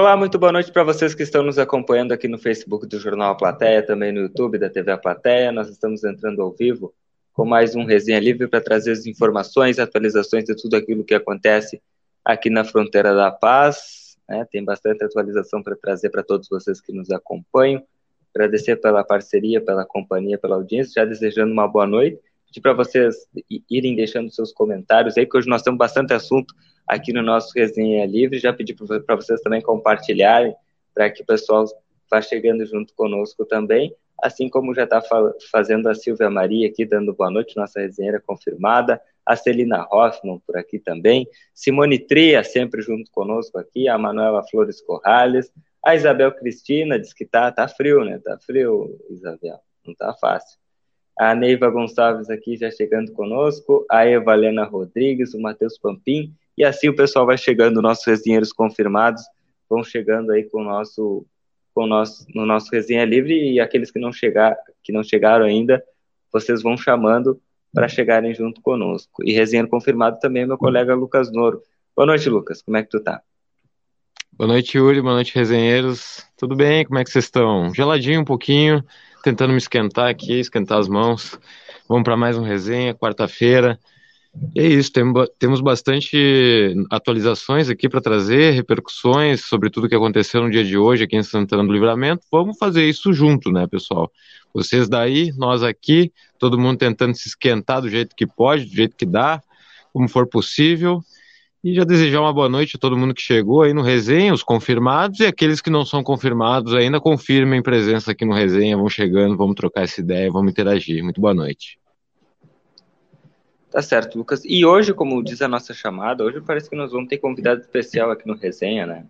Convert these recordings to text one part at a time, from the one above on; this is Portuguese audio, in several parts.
Olá, muito boa noite para vocês que estão nos acompanhando aqui no Facebook do Jornal A Plateia, também no YouTube da TV A Plateia. Nós estamos entrando ao vivo com mais um Resenha Livre para trazer as informações, atualizações de tudo aquilo que acontece aqui na fronteira da paz. Né? Tem bastante atualização para trazer para todos vocês que nos acompanham. Agradecer pela parceria, pela companhia, pela audiência, já desejando uma boa noite. Pedir para vocês irem deixando seus comentários aí, que hoje nós temos bastante assunto aqui no nosso Resenha Livre. Já pedi para vocês também compartilharem, para que o pessoal vá chegando junto conosco também. Assim como já está fazendo a Silvia Maria aqui, dando boa noite, nossa resenheira confirmada. A Celina Hoffman por aqui também. Simone Tria sempre junto conosco aqui. A Manuela Flores Corrales. A Isabel Cristina diz que tá, tá frio, né? Tá frio, Isabel. Não tá fácil. A Neiva Gonçalves aqui já chegando conosco. A Evalena Rodrigues, o Matheus Pampim e assim o pessoal vai chegando, nossos resenheiros confirmados vão chegando aí com o nosso, com o nosso, no nosso resenha livre e aqueles que não chegar, que não chegaram ainda, vocês vão chamando para chegarem junto conosco. E resenha confirmado também é meu colega Lucas Noro. Boa noite, Lucas. Como é que tu tá? Boa noite, Yuri. Boa noite, resenheiros. Tudo bem? Como é que vocês estão? Geladinho um pouquinho, tentando me esquentar aqui, esquentar as mãos. Vamos para mais um resenha, quarta-feira. É isso, temos bastante atualizações aqui para trazer, repercussões sobre tudo que aconteceu no dia de hoje aqui em Santana do Livramento. Vamos fazer isso junto, né, pessoal? Vocês daí, nós aqui, todo mundo tentando se esquentar do jeito que pode, do jeito que dá, como for possível. E já desejar uma boa noite a todo mundo que chegou aí no resenha, os confirmados e aqueles que não são confirmados ainda confirmem presença aqui no resenha, vão chegando, vamos trocar essa ideia, vamos interagir. Muito boa noite. Tá certo, Lucas. E hoje, como diz a nossa chamada, hoje parece que nós vamos ter convidado especial aqui no Resenha, né?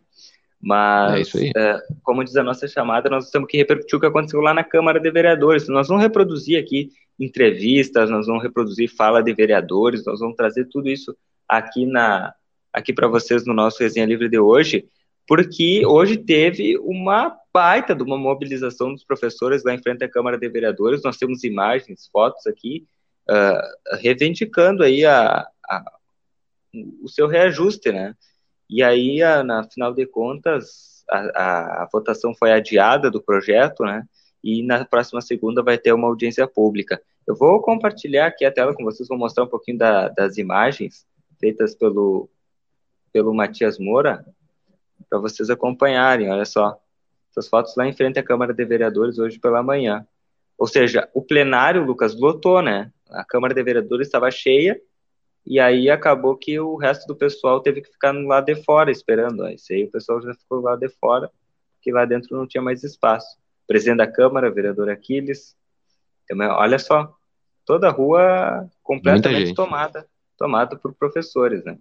Mas, é é, como diz a nossa chamada, nós temos que repercutir o que aconteceu lá na Câmara de Vereadores. Nós vamos reproduzir aqui entrevistas, nós vamos reproduzir fala de vereadores, nós vamos trazer tudo isso aqui na aqui para vocês no nosso Resenha Livre de hoje, porque hoje teve uma baita de uma mobilização dos professores lá em frente à Câmara de Vereadores. Nós temos imagens, fotos aqui uh, reivindicando aí a, a, o seu reajuste, né? E aí, a, na final de contas, a, a, votação foi adiada do projeto, né? E na próxima segunda vai ter uma audiência pública. Eu vou compartilhar aqui a tela com vocês, vou mostrar um pouquinho da, das imagens feitas pelo, pelo Matias Moura, para vocês acompanharem. Olha só, essas fotos lá em frente à Câmara de Vereadores hoje pela manhã. Ou seja, o plenário, Lucas, lotou, né? A Câmara de Vereadores estava cheia, e aí acabou que o resto do pessoal teve que ficar lá de fora esperando. Aí, aí o pessoal já ficou lá de fora, porque lá dentro não tinha mais espaço. Presidente da Câmara, vereador Aquiles. Também, olha só, toda a rua completamente tomada, tomada por professores, né?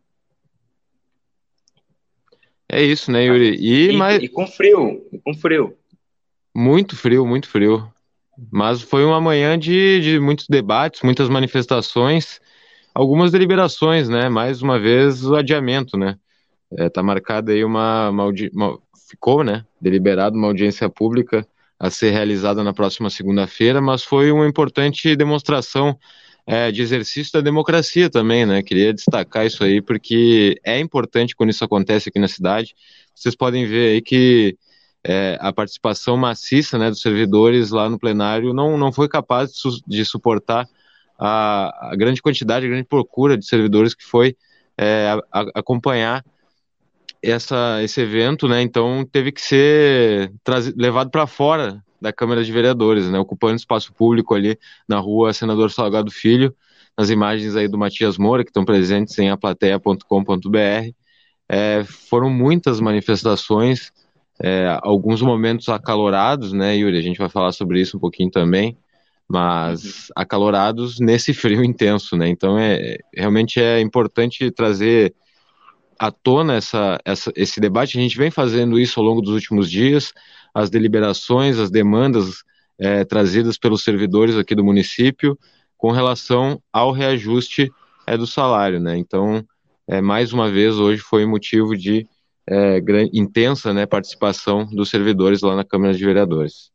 É isso, né, Yuri? E, e, mas... e com frio, e com frio. Muito frio, muito frio. Mas foi uma manhã de, de muitos debates, muitas manifestações, algumas deliberações, né? Mais uma vez o adiamento, né? É, marcada aí uma, uma, uma, ficou, né? Deliberado uma audiência pública a ser realizada na próxima segunda-feira, mas foi uma importante demonstração é, de exercício da democracia também, né? Queria destacar isso aí porque é importante quando isso acontece aqui na cidade. Vocês podem ver aí que é, a participação maciça né, dos servidores lá no plenário não, não foi capaz de, su de suportar a, a, grande quantidade, a grande procura de servidores que foi é, a, a acompanhar essa, esse evento, né? Então teve que ser levado para fora da Câmara de Vereadores, né? Ocupando espaço público ali na rua Senador Salgado Filho, nas imagens aí do Matias Moura, que estão presentes em aplateia.com.br. É, foram muitas manifestações é, alguns momentos acalorados, né, Yuri? A gente vai falar sobre isso um pouquinho também, mas uhum. acalorados nesse frio intenso, né? Então é realmente é importante trazer à tona essa, essa, esse debate. A gente vem fazendo isso ao longo dos últimos dias, as deliberações, as demandas é, trazidas pelos servidores aqui do município com relação ao reajuste é, do salário, né? Então, é, mais uma vez, hoje foi motivo de é, intensa né, participação dos servidores lá na Câmara de Vereadores.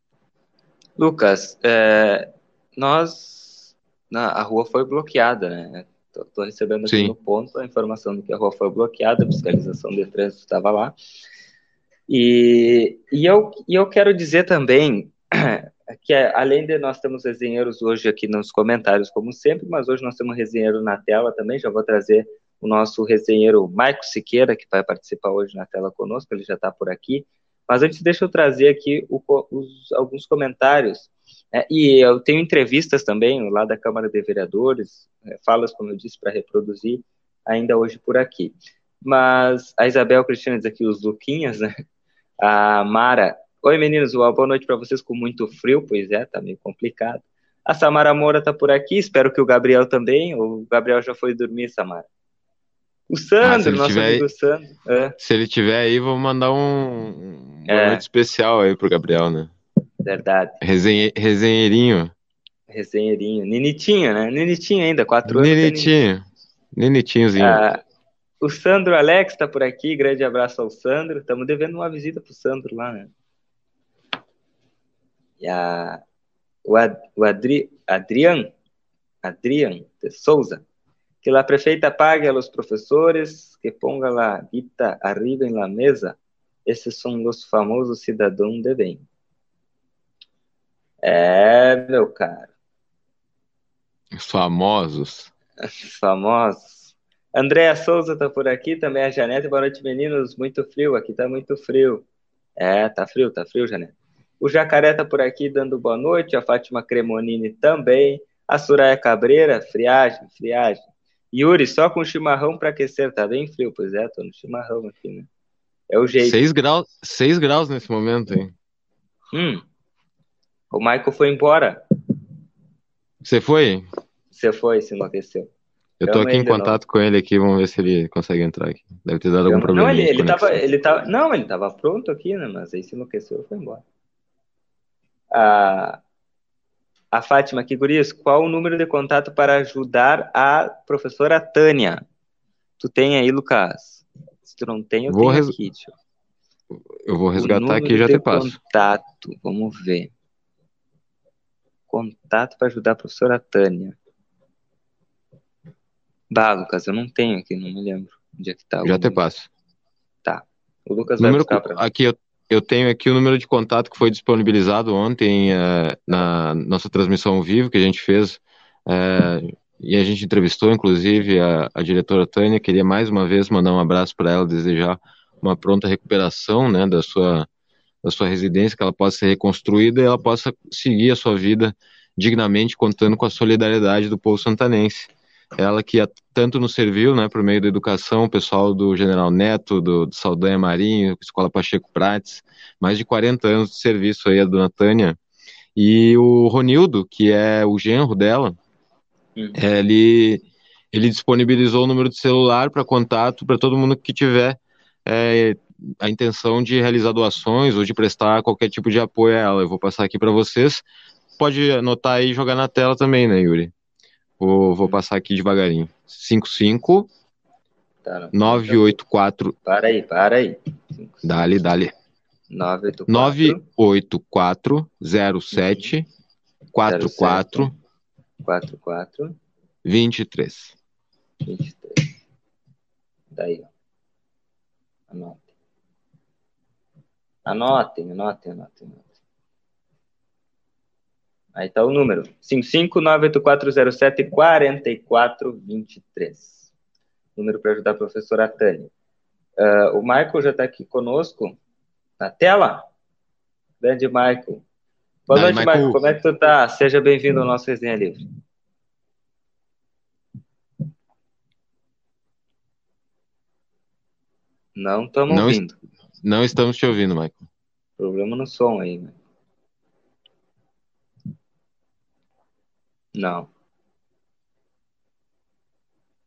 Lucas, é, nós na, a rua foi bloqueada, né? Estou recebendo aqui Sim. no ponto a informação de que a rua foi bloqueada, a fiscalização de trânsito estava lá. E, e, eu, e eu quero dizer também que, além de nós temos resenheiros hoje aqui nos comentários, como sempre, mas hoje nós temos resenheiro na tela também. Já vou trazer o nosso resenheiro Maico Siqueira, que vai participar hoje na tela conosco, ele já está por aqui. Mas antes, deixa eu trazer aqui o, os, alguns comentários. É, e eu tenho entrevistas também lá da Câmara de Vereadores, é, falas, como eu disse, para reproduzir ainda hoje por aqui. Mas a Isabel Cristina diz aqui os Luquinhas, né? A Mara, oi meninos, boa noite para vocês com muito frio, pois é, tá meio complicado. A Samara Moura tá por aqui, espero que o Gabriel também, o Gabriel já foi dormir, Samara. O Sandro, ah, nosso amigo aí, Sandro. É. Se ele tiver aí, vou mandar um, um é. especial aí pro Gabriel, né? Verdade. Resenhe, resenheirinho. Resenheirinho. Ninitinho, né? Ninitinho ainda, quatro anos. Ninitinho. Ninitinhozinho. Ah, o Sandro Alex tá por aqui, grande abraço ao Sandro. Estamos devendo uma visita pro Sandro lá, né? E a, o, Ad, o Adri, Adrian, Adrian de Souza que la prefeita pague a los professores, que ponga la guita arriba en la mesa. Esses são os famosos cidadãos de bem. É, meu caro. Os famosos. Os famosos. Andréa Souza tá por aqui, também a Janete. Boa noite, meninos. Muito frio, aqui tá muito frio. É, tá frio, tá frio, Janete. O Jacaré tá por aqui dando boa noite, a Fátima Cremonini também. A Soraya Cabreira, friagem, friagem. Yuri, só com chimarrão para aquecer, tá bem frio, pois é, tô no chimarrão aqui, né? É o jeito. 6 graus, seis graus nesse momento, hein? Hum. O Michael foi embora. Você foi? Você foi, se enlouqueceu. Eu tô aqui em contato com ele aqui, vamos ver se ele consegue entrar aqui. Deve ter dado algum problema. Não, ele, ele tava, ele tava, não, ele tava pronto aqui, né? Mas aí se enlouqueceu e foi embora. Ah, a Fátima aqui, Gurias, qual o número de contato para ajudar a professora Tânia? Tu tem aí, Lucas? Se tu não tem, eu vou tenho res... aqui. Eu... eu vou resgatar aqui e já te passo. Contato, vamos ver. Contato para ajudar a professora Tânia. Bah, Lucas, eu não tenho aqui, não me lembro onde é que tá. Já te passo. Tá. O Lucas vai número, buscar pra mim. Aqui eu, eu tenho aqui o número de contato que foi disponibilizado ontem uh, na nossa transmissão ao vivo que a gente fez. Uh, e a gente entrevistou, inclusive, a, a, diretora Tânia. Queria mais uma vez mandar um abraço para ela, desejar uma pronta recuperação né, da, sua, da sua residência, que ela possa ser reconstruída e ela possa seguir a sua vida dignamente, contando com a solidariedade do povo santanense ela que tanto nos serviu, né, por meio da educação, o pessoal do General Neto, do, do Saldanha Marinho, Escola Pacheco Prates, mais de 40 anos de serviço aí a dona Tânia, e o Ronildo, que é o genro dela, uhum. ele, ele disponibilizou o número de celular para contato para todo mundo que tiver é, a intenção de realizar doações ou de prestar qualquer tipo de apoio a ela. Eu vou passar aqui para vocês. Pode anotar aí e jogar na tela também, né, Yuri? Vou, vou passar aqui devagarinho. 55 tá, 984. Para aí, para aí. Dali, dali. 984 07 44 44 23. 23. Daí, ó. Anotem. Anotem, anotem, anotem. Aí está o número: 55984074423. Número para ajudar a professora Tânia. Uh, o Michael já está aqui conosco na tela. Grande Michael. Boa noite, Michael. Michael. Como é que tu tá? Seja bem-vindo ao nosso Resenha Livre. Não estamos ouvindo. Não estamos te ouvindo, Michael. Problema no som aí, Michael. Não.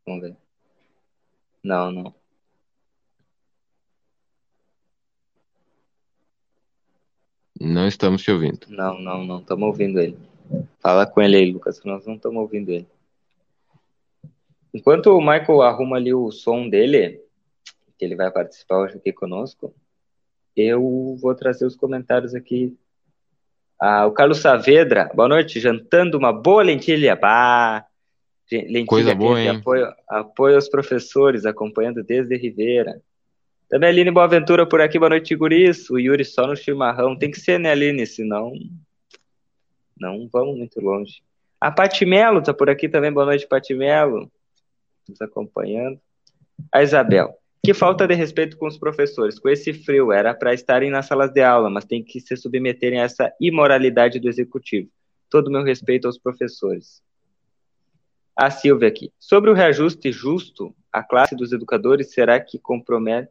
Vamos ver. Não, não. Não estamos te ouvindo. Não, não, não estamos ouvindo ele. Fala com ele aí, Lucas, que nós não estamos ouvindo ele. Enquanto o Michael arruma ali o som dele, que ele vai participar hoje aqui conosco, eu vou trazer os comentários aqui ah, o Carlos Saavedra, boa noite, jantando uma boa lentilha. Bah, lentilha Coisa boa, hein? Apoio, apoio aos professores, acompanhando desde Ribeira. Também Aline Boaventura por aqui, boa noite, guris. O Yuri só no chimarrão. Tem que ser, né, Aline? Senão não vamos muito longe. A Patimelo tá por aqui também, boa noite, Patimelo. Nos acompanhando. A Isabel. Que falta de respeito com os professores. Com esse frio, era para estarem nas salas de aula, mas tem que se submeterem a essa imoralidade do executivo. Todo meu respeito aos professores. A Silvia aqui. Sobre o reajuste justo, a classe dos educadores será que compromete,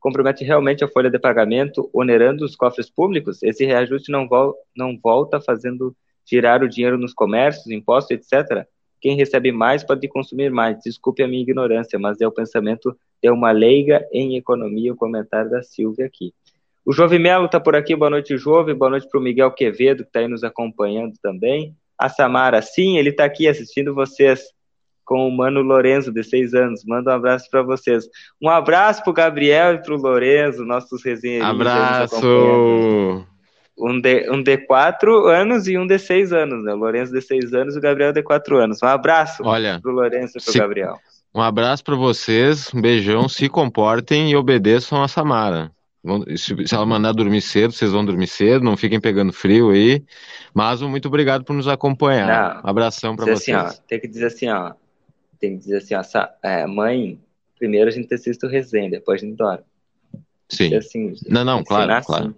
compromete realmente a folha de pagamento, onerando os cofres públicos? Esse reajuste não, vol não volta fazendo girar o dinheiro nos comércios, impostos, etc. Quem recebe mais pode consumir mais. Desculpe a minha ignorância, mas é o pensamento de uma leiga em economia, o comentário da Silvia aqui. O Jove Melo está por aqui, boa noite, Jove, boa noite para o Miguel Quevedo, que está aí nos acompanhando também. A Samara, sim, ele está aqui assistindo vocês com o Mano Lorenzo, de seis anos. Manda um abraço para vocês. Um abraço para o Gabriel e para o Lorenzo, nossos resenheiros. Abraço! Um de, um de quatro anos e um de seis anos, né? O Lourenço de seis anos e o Gabriel de quatro anos. Um abraço Olha, pro Lourenço e pro se, Gabriel. Um abraço para vocês, um beijão, se comportem e obedeçam a Samara. Se ela mandar dormir cedo, vocês vão dormir cedo, não fiquem pegando frio aí. Mas muito obrigado por nos acompanhar. Não, Abração para vocês. Assim, ó, tem que dizer assim, ó. Tem que dizer assim, ó, é, mãe, primeiro a gente assiste o resenha, depois a gente dorme. Sim. Assim, não, não, claro, assim. claro.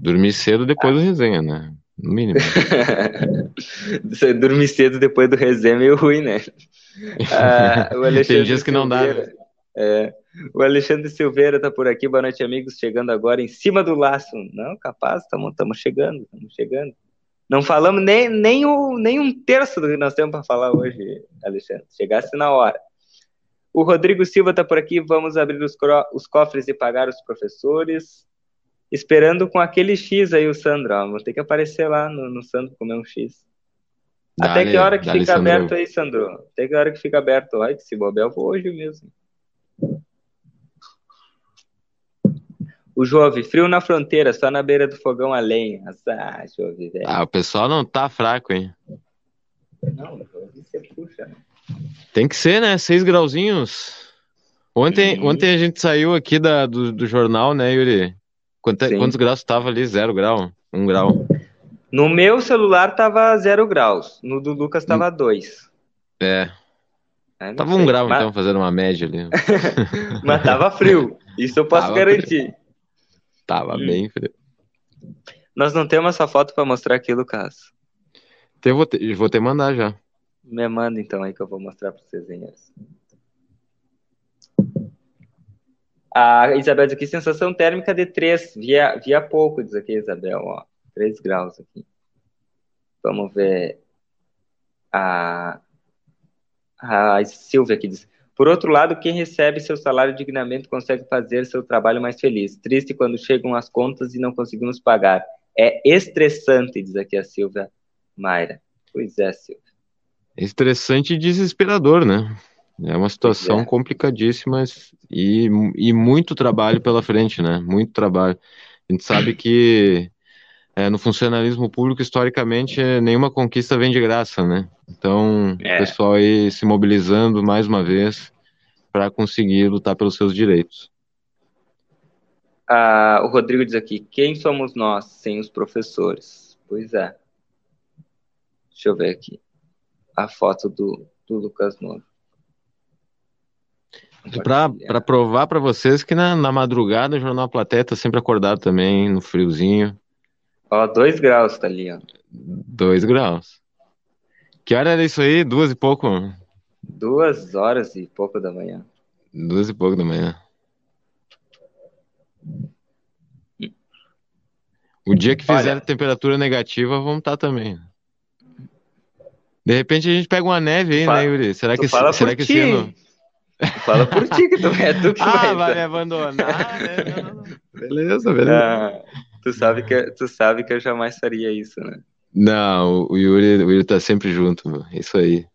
Dormir cedo depois ah. do resenha, né? No mínimo. Dormir cedo depois do resenha é meio ruim, né? Ah, Tem dias que não dá. Né? É, o Alexandre Silveira tá por aqui. Boa noite, amigos. Chegando agora em cima do laço. Não, capaz, estamos chegando, estamos chegando. Não falamos nem, nem, o, nem um terço do que nós temos para falar hoje, Alexandre. Chegasse na hora. O Rodrigo Silva tá por aqui. Vamos abrir os, os cofres e pagar os professores esperando com aquele X aí o Sandro, ó. Vou ter que aparecer lá no, no Sandro comer um X. Dale, Até que hora que fica Sandro. aberto aí, Sandro? Até que hora que fica aberto? Ai, que se bobear, eu vou hoje mesmo. O Jove, frio na fronteira, só na beira do fogão a lenha. Ah, Jove, velho. Ah, o pessoal não tá fraco, hein? Não, Jove, você puxa, né? Tem que ser, né? Seis grauzinhos. Ontem, ontem a gente saiu aqui da, do, do jornal, né, Yuri? Quanto, quantos graus estava ali? Zero grau? Um grau? No meu celular tava zero graus. No do Lucas tava hum. dois. É. é tava sei. um grau, Mas... então, fazendo uma média ali. Mas tava frio. Isso eu posso tava garantir. Frio. Tava hum. bem frio. Nós não temos essa foto para mostrar aqui, Lucas. Eu vou ter, vou mandar já. Me manda então aí que eu vou mostrar para vocês. A Isabel diz aqui, sensação térmica de 3, via, via pouco, diz aqui Isabel, ó, 3 graus aqui. Vamos ver a, a Silvia aqui diz, por outro lado, quem recebe seu salário dignamente consegue fazer seu trabalho mais feliz. Triste quando chegam as contas e não conseguimos pagar. É estressante, diz aqui a Silvia Mayra. Pois é, Silvia. Estressante e desesperador, né? É uma situação é. complicadíssima e, e muito trabalho pela frente, né? Muito trabalho. A gente sabe que é, no funcionalismo público, historicamente, nenhuma conquista vem de graça, né? Então, é. o pessoal aí se mobilizando mais uma vez para conseguir lutar pelos seus direitos. Ah, o Rodrigo diz aqui: quem somos nós sem os professores? Pois é. Deixa eu ver aqui a foto do, do Lucas Novo. Para provar para vocês que na, na madrugada o Jornal Platéia tá sempre acordado também, no friozinho. Ó, dois graus tá ali, ó. Dois graus. Que hora era isso aí? Duas e pouco? Duas horas e pouco da manhã. Duas e pouco da manhã. O dia que fizer Olha, temperatura negativa, vamos estar tá também. De repente a gente pega uma neve aí, né, né, Yuri? Será que, será que esse ano... Fala por ti, que tu, é tu que ah, vai. Ah, vai me abandonar, né? beleza, beleza. Ah, tu, sabe que, tu sabe que eu jamais faria isso, né? Não, o Yuri, o Yuri tá sempre junto, meu. Isso aí.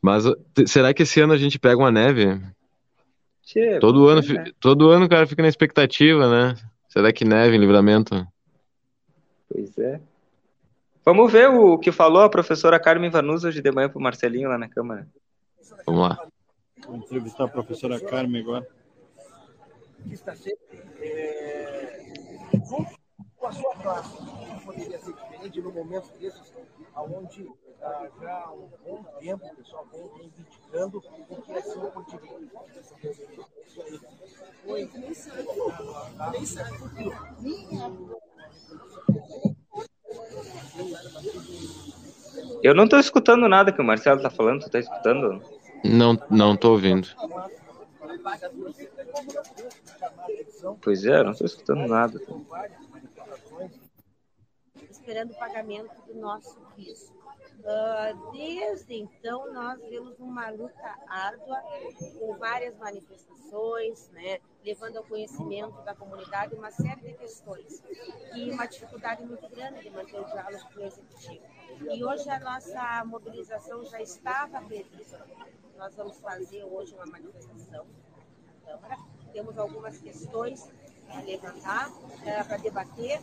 Mas será que esse ano a gente pega uma neve? Che, todo ano, né? todo ano o cara fica na expectativa, né? Será que neve em livramento? Pois é. Vamos ver o que falou a professora Carmen Vanusa hoje de manhã pro Marcelinho lá na Câmara. Vamos lá. Vou entrevistar a professora Carmen agora. Que está sempre é, junto com a sua classe. Poderia ser diferente no momento desses, onde ah, já há um bom tempo o pessoal vem reivindicando o que é por direito. Isso aí. Oi. Nem sabe. Eu não estou escutando nada que o Marcelo está falando, tu está escutando? Não, não estou ouvindo. Pois é, não estou escutando nada. Esperando o pagamento do nosso piso. Uh, desde então, nós vemos uma luta árdua, com várias manifestações, né, levando ao conhecimento da comunidade uma série de questões, e uma dificuldade muito grande de manter o diálogo com o Executivo. E hoje a nossa mobilização já estava prevista. Nós vamos fazer hoje uma manifestação na Câmara, temos algumas questões para levantar, uh, para debater,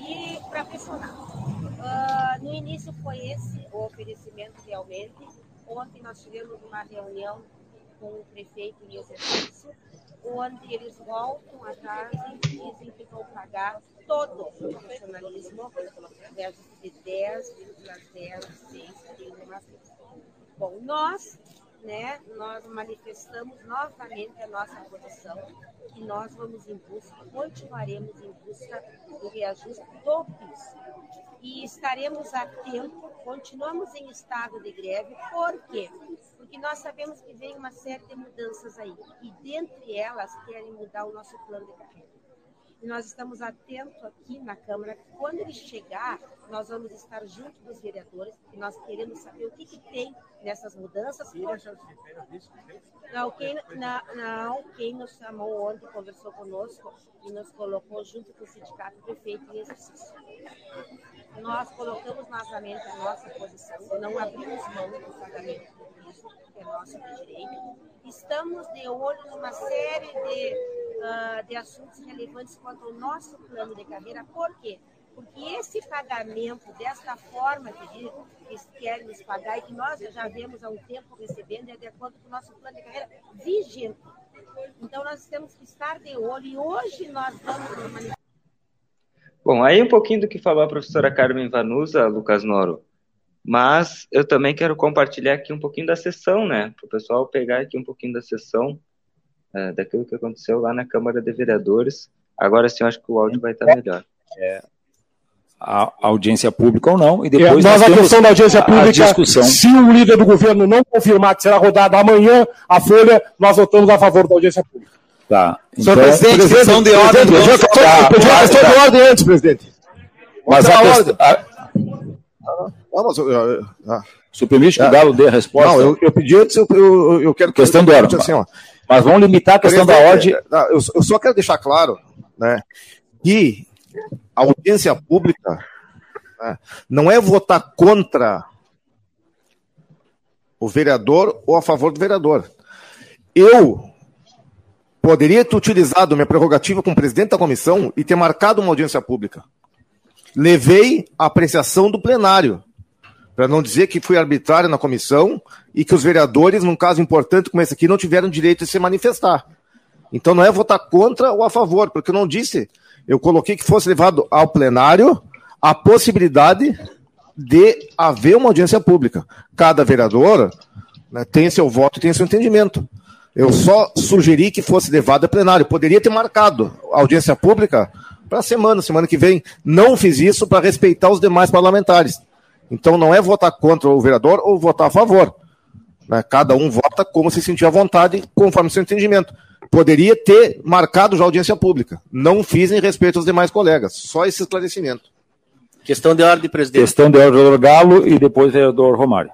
e para pressionar. Uh, no início foi esse o oferecimento realmente. Ontem nós tivemos uma reunião com o prefeito em exercício, onde eles voltam atrás e dizem que vão pagar todo o profissionalismo, reajuste de 10,06 Bom, nós né, nós manifestamos novamente a nossa posição e nós vamos em busca, continuaremos em busca do reajuste do piso. E estaremos atentos, continuamos em estado de greve, por quê? Porque nós sabemos que vem uma série de mudanças aí, e dentre elas querem mudar o nosso plano de carreira. E nós estamos atentos aqui na Câmara. Quando ele chegar, nós vamos estar junto dos vereadores, e nós queremos saber o que, que tem nessas mudanças. Não quem, não, não, quem nos chamou ontem, conversou conosco e nos colocou junto com o sindicato prefeito em exercício. Nós colocamos novamente a nossa posição, não abrimos mão do pagamento do que é nosso direito. Estamos de olho numa série de uh, de assuntos relevantes quanto ao nosso plano de carreira. Por quê? Porque esse pagamento, desta forma que eles querem nos pagar e que nós já vemos há um tempo recebendo, é de acordo com o nosso plano de carreira vigente. Então, nós temos que estar de olho e hoje nós vamos Bom, aí um pouquinho do que falou a professora Carmen Vanusa, Lucas Noro. Mas eu também quero compartilhar aqui um pouquinho da sessão, né? Para o pessoal pegar aqui um pouquinho da sessão é, daquilo que aconteceu lá na Câmara de Vereadores. Agora sim, eu acho que o áudio vai estar melhor. É, a audiência pública ou não, e depois é, nós, nós a questão da audiência pública, discussão. se o líder do governo não confirmar que será rodada amanhã a folha, nós votamos a favor da audiência pública. Tá. Então, Senhor presidente, presidente, questão de ordem. Presidente, tá, pediu a questão de ordem antes, presidente. Mas a, questão, a... Ah, mas, permite que o Galo dê a resposta. Não, eu, eu pedi antes, eu, eu, eu quero... Questão de ordem. Assim, ó, mas vamos limitar a questão da ordem. Eu só quero deixar claro né, que a audiência pública né, não é votar contra o vereador ou a favor do vereador. Eu poderia ter utilizado minha prerrogativa como presidente da comissão e ter marcado uma audiência pública. Levei a apreciação do plenário para não dizer que fui arbitrário na comissão e que os vereadores, num caso importante como esse aqui, não tiveram direito de se manifestar. Então não é votar contra ou a favor, porque eu não disse. Eu coloquei que fosse levado ao plenário a possibilidade de haver uma audiência pública. Cada vereador né, tem seu voto e tem seu entendimento. Eu só sugeri que fosse levado a plenário. Poderia ter marcado a audiência pública para a semana, semana que vem. Não fiz isso para respeitar os demais parlamentares. Então não é votar contra o vereador ou votar a favor. Né? Cada um vota como se sentir à vontade, conforme seu entendimento. Poderia ter marcado já audiência pública. Não fiz em respeito aos demais colegas. Só esse esclarecimento. Questão de ordem, presidente. Questão de ordem, vereador Galo e depois vereador Romário.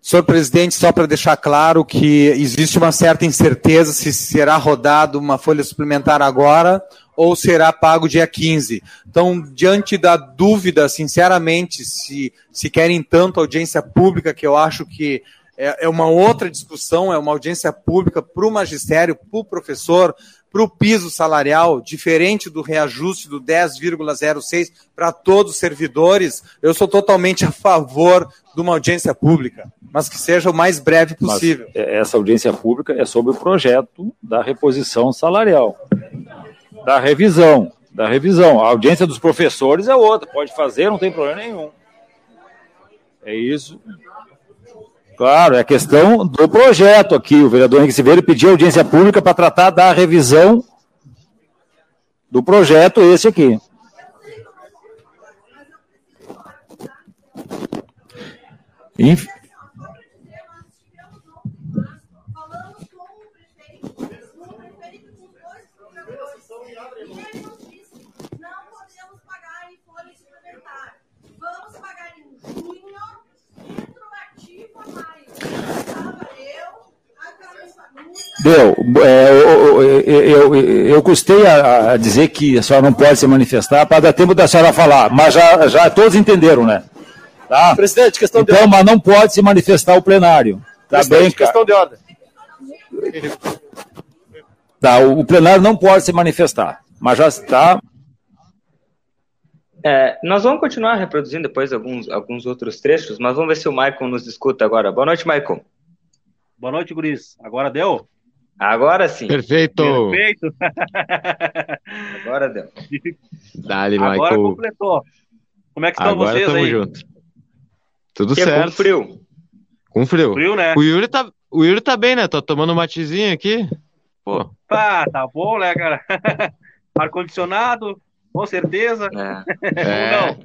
Senhor presidente, só para deixar claro que existe uma certa incerteza se será rodado uma folha suplementar agora ou será pago dia 15. Então, diante da dúvida, sinceramente, se, se querem tanto audiência pública, que eu acho que é, é uma outra discussão, é uma audiência pública para o magistério, para o professor, para o piso salarial, diferente do reajuste do 10,06 para todos os servidores, eu sou totalmente a favor de uma audiência pública, mas que seja o mais breve possível. Mas é, essa audiência pública é sobre o projeto da reposição salarial, da revisão, da revisão. A audiência dos professores é outra, pode fazer, não tem problema nenhum. É isso. Claro, é questão do projeto aqui. O vereador Henrique Silveira pediu audiência pública para tratar da revisão do projeto esse aqui. Enfim. Deu. É, eu, eu, eu, custei a, a, dizer que a senhora não pode se manifestar para dar tempo da senhora falar, mas já, já todos entenderam, né? Tá? Presidente, questão então, de ordem. Então, mas não pode se manifestar o plenário. Tá Presidente, bem, questão de ordem. Tá, o, o plenário não pode se manifestar, mas já está. É, nós vamos continuar reproduzindo depois alguns, alguns outros trechos, mas vamos ver se o Maicon nos escuta agora. Boa noite, Maicon. Boa noite, Guris. Agora deu? Agora sim. Perfeito. Perfeito. Agora deu. Dali, Agora Michael. completou. Como é que estão Agora vocês tamo aí? junto. Tudo Que é certo. com frio. Com frio. Frio, né? O Yuri tá, o Yuri tá bem, né? Tá tomando um matezinho aqui. Pô, Tá, tá bom, né, cara? Ar-condicionado, com certeza. É. é.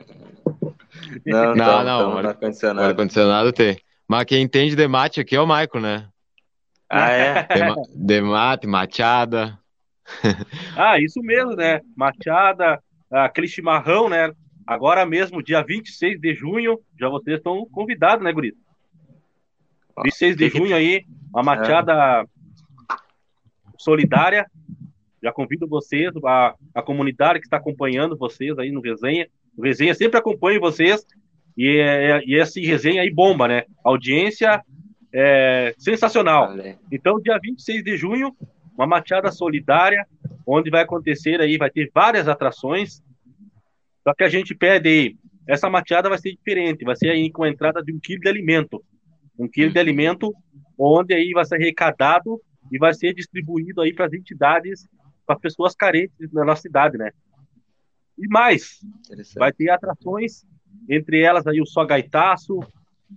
Não, Não, não, não, não, ar- ar-condicionado. ar-condicionado tem. Mas quem entende de mate aqui é o Michael, né? Ah, é? De, ma- de mate, machada. Ah, isso mesmo, né? Machada, aquele chimarrão, né? Agora mesmo, dia 26 de junho, já vocês estão convidados, né, Guri? 26 de junho aí, uma machada solidária. Já convido vocês, a, a comunidade que está acompanhando vocês aí no Resenha. O Resenha sempre acompanha vocês e, é- e esse resenha aí bomba, né? Audiência é sensacional. Então, dia 26 de junho, uma machada solidária, onde vai acontecer aí, vai ter várias atrações. Só que a gente pede aí, essa machada vai ser diferente, vai ser aí com a entrada de um quilo de alimento. Um quilo de alimento, onde aí vai ser arrecadado e vai ser distribuído aí para as entidades, para pessoas carentes na nossa cidade, né? E mais, vai ter atrações, entre elas aí o Só Gaitaço,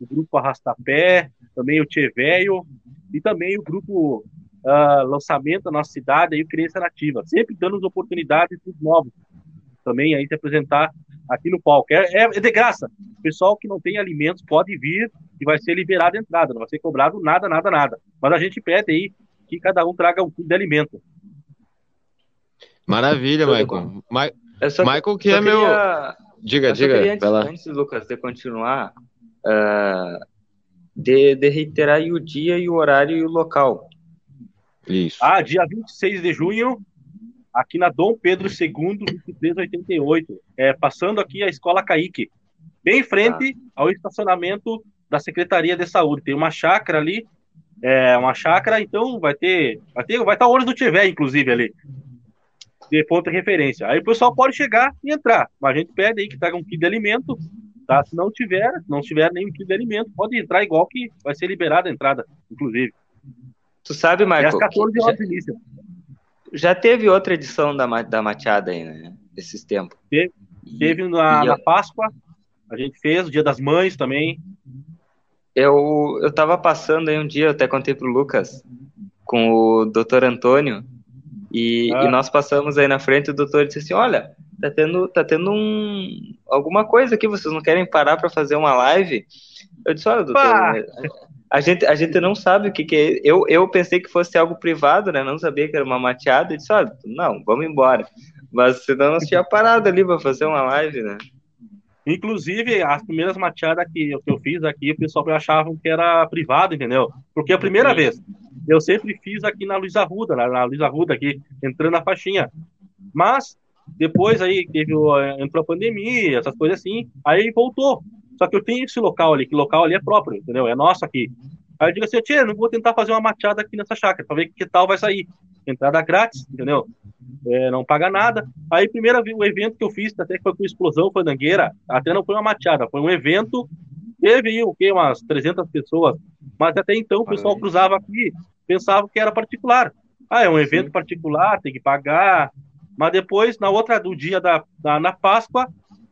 o grupo Arrastapé, também o Tchê Velho e também o grupo ah, Lançamento da nossa cidade, aí o Criança Nativa, sempre dando as oportunidades para os novos também aí se apresentar aqui no palco. É, é- é de graça. O pessoal que não tem alimentos pode vir e vai ser liberado a entrada, não vai ser cobrado nada, nada, nada. Mas a gente pede aí que cada um traga um quilo de alimento. Maravilha, Michael. Ma- só- Michael, que é meu. queria- Diga, eu só queria, diga. antes, Vai lá. antes, Lucas, de continuar, ah, de, de reiterar aí o dia e o horário e o local. Isso. Ah, dia 26 de junho, aqui na Dom Pedro II, 2388, é, passando aqui a Escola Caíque, bem em frente ao estacionamento da Secretaria de Saúde. Tem uma chácara ali, é uma chácara, então vai ter, vai ter, vai estar o ônibus do Tiver, inclusive, ali, de ponto de referência. Aí o pessoal pode chegar e entrar, mas a gente pede aí que traga um quilo de alimento, tá? Se não tiver, não tiver nenhum quilo de alimento, pode entrar igual que vai ser liberada a entrada, inclusive. Tu sabe, É às Michael, 14 que horas já, início. já teve outra edição da, da Machada aí, né? Esses tempos. Teve- E- Teve na, e na eu- Páscoa, a gente fez, o Dia das Mães também. Eu, eu tava passando aí um dia, eu até contei pro Lucas, com o doutor Antônio, e, Ah. e nós passamos aí na frente o doutor disse assim, olha, tá tendo, tá tendo um, alguma coisa aqui, vocês não querem parar para fazer uma live? Eu disse, olha, doutor, Pá! a gente, a gente não sabe o que, que é. Eu, eu pensei que fosse algo privado, né? Não sabia que era uma mateada. Eu disse, olha, não, vamos embora. Mas senão nós tinha parado ali para fazer uma live, né? Inclusive, as primeiras mateadas que, eu- que eu fiz aqui, o pessoal achavam que era privado, entendeu? Porque a primeira Sim. vez, eu sempre fiz aqui na Luiz Arruda, na, na Luiz Arruda aqui, entrando na faixinha. Mas, depois aí teve o, entrou a pandemia, essas coisas assim, aí voltou. Só que eu tenho esse local ali, que local ali é próprio, entendeu? É nosso aqui. Aí eu digo assim, tia, não vou tentar fazer uma machada aqui nessa chácara, pra ver que tal vai sair. Entrada grátis, entendeu? É, não paga nada. Aí, primeiro o evento que eu fiz, até que foi com explosão, foi Nangueira, até não foi uma machada, foi um evento, teve aí, o quê, umas 300 pessoas, mas até então o pessoal cruzava aqui, pensava que era particular. Ah, é um evento Sim. particular, tem que pagar. Mas depois, na outra, do dia da, da na Páscoa,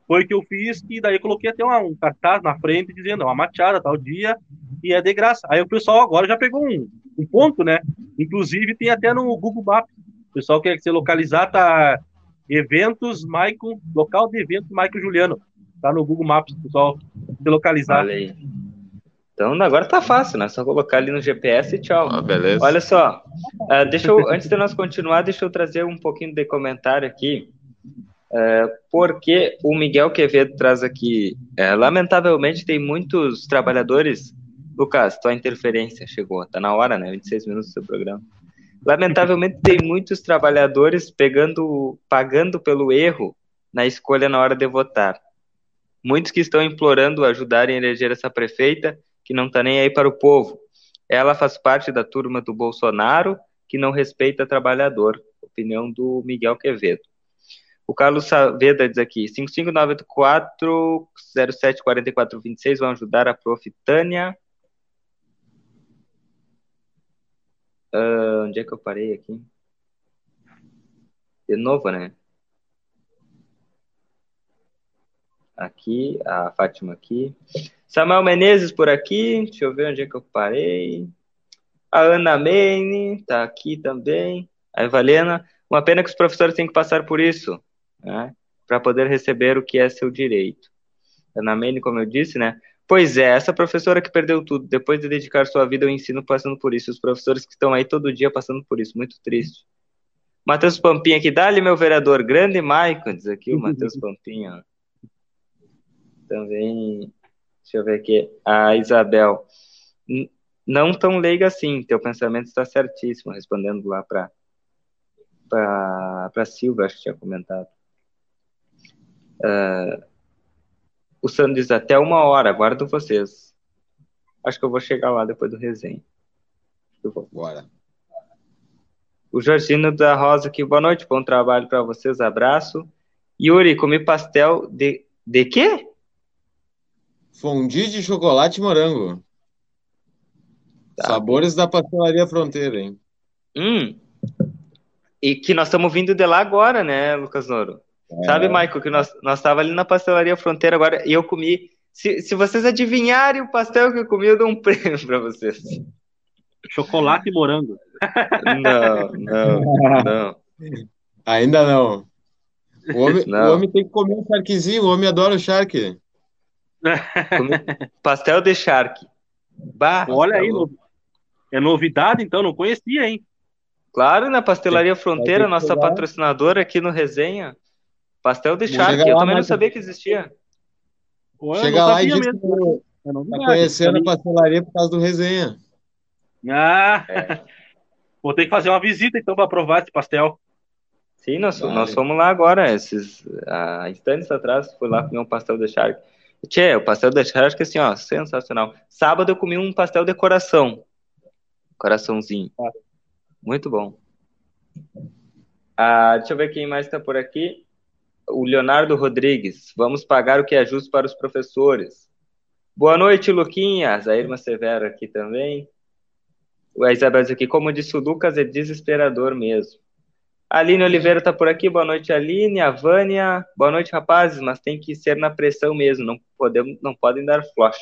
foi que eu fiz, e daí coloquei até uma, um cartaz na frente dizendo, uma machada, tal dia, e é de graça. Aí o pessoal agora já pegou um, um ponto, né? Inclusive tem até no Google Maps. O pessoal quer se localizar, tá eventos Maicon, local de eventos Maicon Juliano. Tá no Google Maps, pessoal se localizar. Aí. Então agora tá fácil, né? Só colocar ali no GPS e tchau. Ah, beleza. Olha só, uh, deixa eu, antes de nós continuar, deixa eu trazer um pouquinho de comentário aqui, uh, porque o Miguel Quevedo traz aqui, uh, lamentavelmente tem muitos trabalhadores, Lucas, tua interferência chegou, tá na hora, né? 26 minutos do seu programa. Lamentavelmente tem muitos trabalhadores pegando, pagando pelo erro na escolha na hora de votar. Muitos que estão implorando ajudarem a eleger essa prefeita que não está nem aí para o povo. Ela faz parte da turma do Bolsonaro, que não respeita trabalhador. Opinião do Miguel Quevedo. O Carlos Saavedra diz aqui: 5594 074426 vão ajudar a prof. Tânia. Uh, onde é que eu parei aqui? De novo, né? Aqui, a Fátima aqui. Samuel Menezes por aqui, deixa eu ver onde é que eu parei. A Ana Maine está aqui também. A Evalena. Uma pena que os professores têm que passar por isso, né? Para poder receber o que é seu direito. Ana Maine, como eu disse, né? Pois é, essa professora que perdeu tudo, depois de dedicar sua vida ao ensino passando por isso. Os professores que estão aí todo dia passando por isso. Muito triste. Matheus Pampinha aqui, dá-lhe meu vereador, grande Maicon, diz aqui o Matheus Pampinha. Também Deixa eu ver aqui. A Isabel. Não tão leiga assim, teu pensamento está certíssimo, respondendo lá para para Silva, acho que tinha comentado. Uh, o Sandro diz até uma hora, aguardo vocês. Acho que eu vou chegar lá depois do resenha. Eu vou. Bora. O Jorginho da Rosa aqui, boa noite, bom trabalho para vocês, abraço. Yuri, comi pastel de. De quê? Fondue de chocolate e morango. Tá. Sabores da pastelaria Fronteira, hein? Hum. E que nós estamos vindo de lá agora, né, Lucas Noro? É. Sabe, Michael, que nós, nós tava ali na pastelaria Fronteira agora e eu comi. Se, se vocês adivinharem o pastel que eu comi, eu dou um prêmio para vocês. Chocolate e morango. Não, não, não. Ainda não. O homem, não. O homem tem que comer um charquezinho, o homem adora o charque. Pastel de charque. Bah, Olha aí, no... é novidade, então, não conhecia, hein? Claro, na Pastelaria Fronteira, nossa patrocinadora aqui no Resenha. Pastel de charque, eu também não sabia que existia. Pô, Chega lá e diz que tá conhecendo a pastelaria por causa do Resenha. Ah, é. vou ter que fazer uma visita então para provar esse pastel. Sim, nós, vale. nós fomos lá agora, esses, há instantes atrás, fui lá comer um pastel de charque. Tchê, o pastel de charque, assim, ó, sensacional. Sábado eu comi um pastel de coração. Coraçãozinho. Muito bom. Ah, deixa eu ver quem mais está por aqui. O Leonardo Rodrigues. Vamos pagar o que é justo para os professores. Boa noite, Luquinhas. A Irma Severo aqui também. O Isabel diz aqui, como disse o Lucas, é desesperador mesmo. Aline Oliveira está por aqui. Boa noite, Aline. A Vânia. Boa noite, rapazes. Mas tem que ser na pressão mesmo. Não, podemos, não podem dar flash.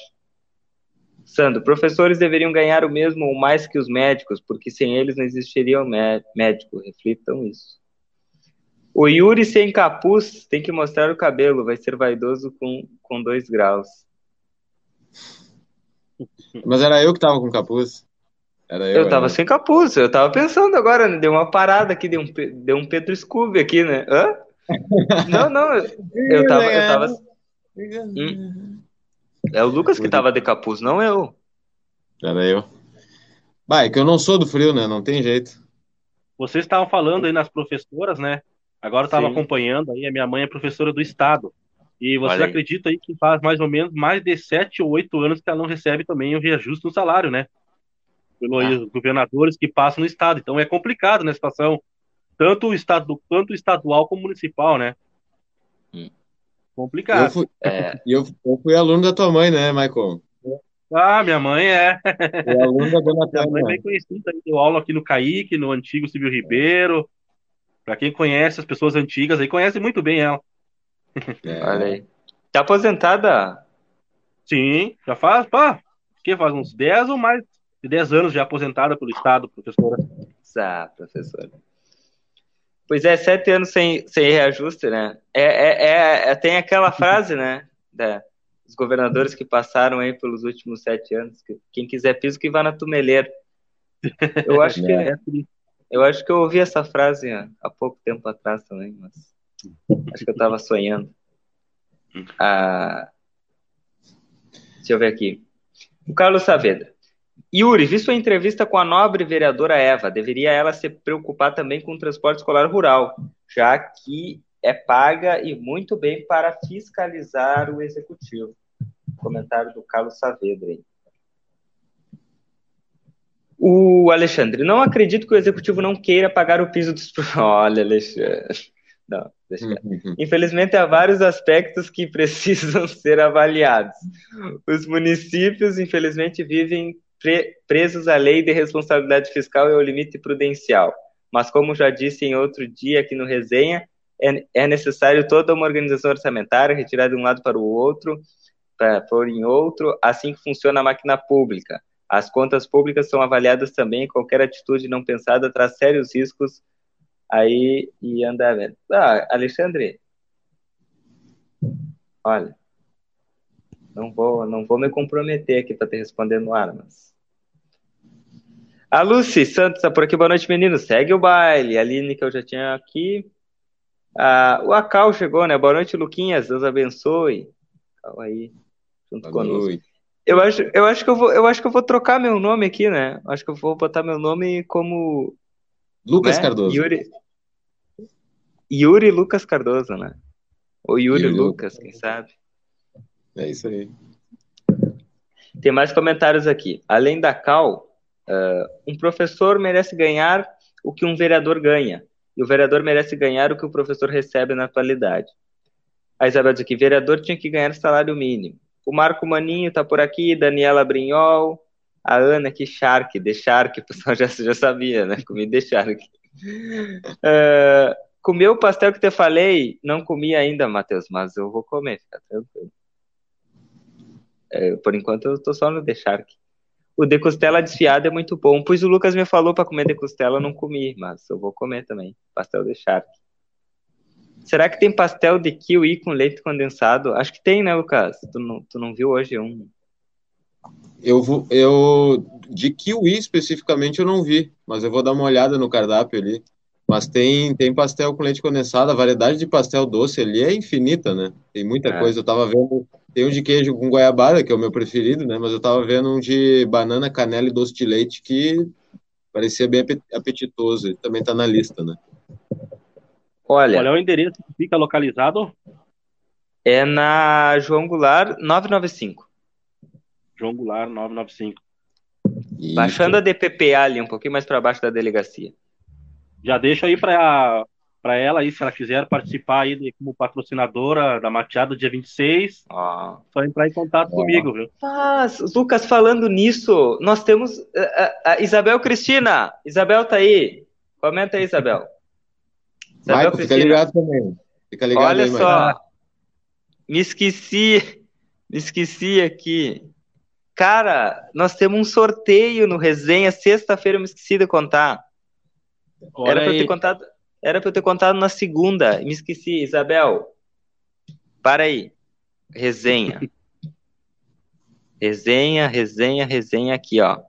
Sandro, professores deveriam ganhar o mesmo ou mais que os médicos, porque sem eles não existiria o médico. Reflitam isso. O Yuri sem capuz tem que mostrar o cabelo. Vai ser vaidoso com, com dois graus. Mas era eu que estava com capuz. Era eu, eu tava sem capuz, eu tava pensando agora, né? deu uma parada aqui, deu um, deu um Pedro Scooby aqui, né? Hã? Não, não, eu tava. Eu tava... Hum? É o Lucas que tava de capuz, não eu. Era eu. Vai, que eu não sou do frio, né? Não tem jeito. Vocês estavam falando aí nas professoras, né? Agora eu tava Sim. acompanhando aí, a minha mãe é professora do estado. E vocês Olha acreditam aí que faz mais ou menos mais de sete ou oito anos que ela não recebe também o reajuste no salário, né? Pelos ah. governadores que passam no estado. Então é complicado nessa situação, tanto o estado, quanto estadual como municipal, né? Hum. Complicado. Eu fui, é... eu, eu fui aluno da tua mãe, né, Michael? Ah, minha mãe é. É aluno da dona Minha mãe é bem conhecida, deu aula aqui no Caíque, no antigo Silvio Ribeiro. Para quem conhece as pessoas antigas aí, conhece muito bem ela. É. Olha aí. Tá aposentada? Sim, já faz, pá, que faz uns 10 ou mais de 10 anos já aposentada pelo Estado, professora. Ah, professora. Pois é, sete anos sem, sem reajuste, né? É, é, é, é tem aquela frase, né? Da, dos governadores que passaram aí pelos últimos sete anos. Que, quem quiser piso que vá na tumeleira. Eu acho que é. eu acho que eu ouvi essa frase há pouco tempo atrás também, mas acho que eu estava sonhando. Ah, deixa eu ver aqui. O Carlos Saavedra. Yuri, vi sua entrevista com a nobre vereadora Eva. Deveria ela se preocupar também com o transporte escolar rural, já que é paga e muito bem para fiscalizar o executivo. Comentário do Carlos Saavedra. O Alexandre, não acredito que o executivo não queira pagar o piso dos. Olha, Alexandre. Não, deixa uhum. Infelizmente, há vários aspectos que precisam ser avaliados. Os municípios, infelizmente, vivem pre presos à lei de responsabilidade fiscal e ao limite prudencial. Mas, como já disse em outro dia aqui no Resenha, é, é necessário toda uma organização orçamentária, retirar de um lado para o outro, para pôr em outro, assim que funciona a máquina pública. As contas públicas são avaliadas também, qualquer atitude não pensada traz sérios riscos aí e andamento. Ah, Alexandre, olha, não vou, não vou me comprometer aqui para te responder no ar, mas a Lucy Santos está por aqui. Boa noite, meninos. Segue o baile. A Aline, que eu já tinha aqui. Ah, o Acal chegou, né? Boa noite, Luquinhas. Deus abençoe. Calma aí. Junto Boa conosco. Noite. Eu acho, eu, acho que eu, vou, eu acho que eu vou trocar meu nome aqui, né? Acho que eu vou botar meu nome como. Lucas né? Cardoso. Yuri... Yuri Lucas Cardoso, né? Ou Yuri, Yuri Lucas, quem sabe? É isso aí. Tem mais comentários aqui. Além da Cal, Uh, um professor merece ganhar o que um vereador ganha, e o vereador merece ganhar o que o professor recebe na atualidade. A Isabel diz aqui, vereador tinha que ganhar salário mínimo. O Marco Maninho está por aqui, Daniela Brinhol, a Ana aqui, Shark, The Shark, o pessoal já, já sabia, né? Comi The Shark. Uh, comeu o pastel que te falei? Não comi ainda, Matheus, mas eu vou comer, fica tranquilo. Uh, por enquanto eu estou só no The Shark. O de costela desfiada é muito bom. Pois o Lucas me falou para comer de costela, eu não comi, mas eu vou comer também. Pastel de charque. Será que tem pastel de kiwi com leite condensado? Acho que tem, né, Lucas? Tu não, tu não viu hoje um? Eu vou, eu de kiwi especificamente eu não vi, mas eu vou dar uma olhada no cardápio ali. Mas tem, tem pastel com leite condensado, a variedade de pastel doce ali é infinita, né? Tem muita é. coisa. Eu tava vendo, tem um de queijo com goiabada, que é o meu preferido, né? Mas eu tava vendo um de banana, canela e doce de leite que parecia bem apetitoso. Ele também tá na lista, né? Olha, Qual é o endereço que fica localizado? É na João Goulart 995. João Goulart 995. Isso. Baixando a DPPA ali, um pouquinho mais para baixo da delegacia já deixa aí para para ela aí, se ela quiser participar aí de, como patrocinadora da Mateada dia 26, ah. só entrar em contato ah. comigo, viu? Mas, Lucas, falando nisso, nós temos a, eh, a, eh, a Isabel Cristina. Isabel tá aí. Comenta aí, Isabel. Isabel Vai, Cristina. Fica ligado também. Fica ligado Olha aí, só. Me esqueci. Me esqueci aqui. Cara, nós temos um sorteio no resenha. Sexta-feira eu me esqueci de contar. era para eu ter contado. Era para eu ter contado na segunda. Me esqueci. Isabel, para aí. Resenha. resenha, resenha, resenha aqui, ó.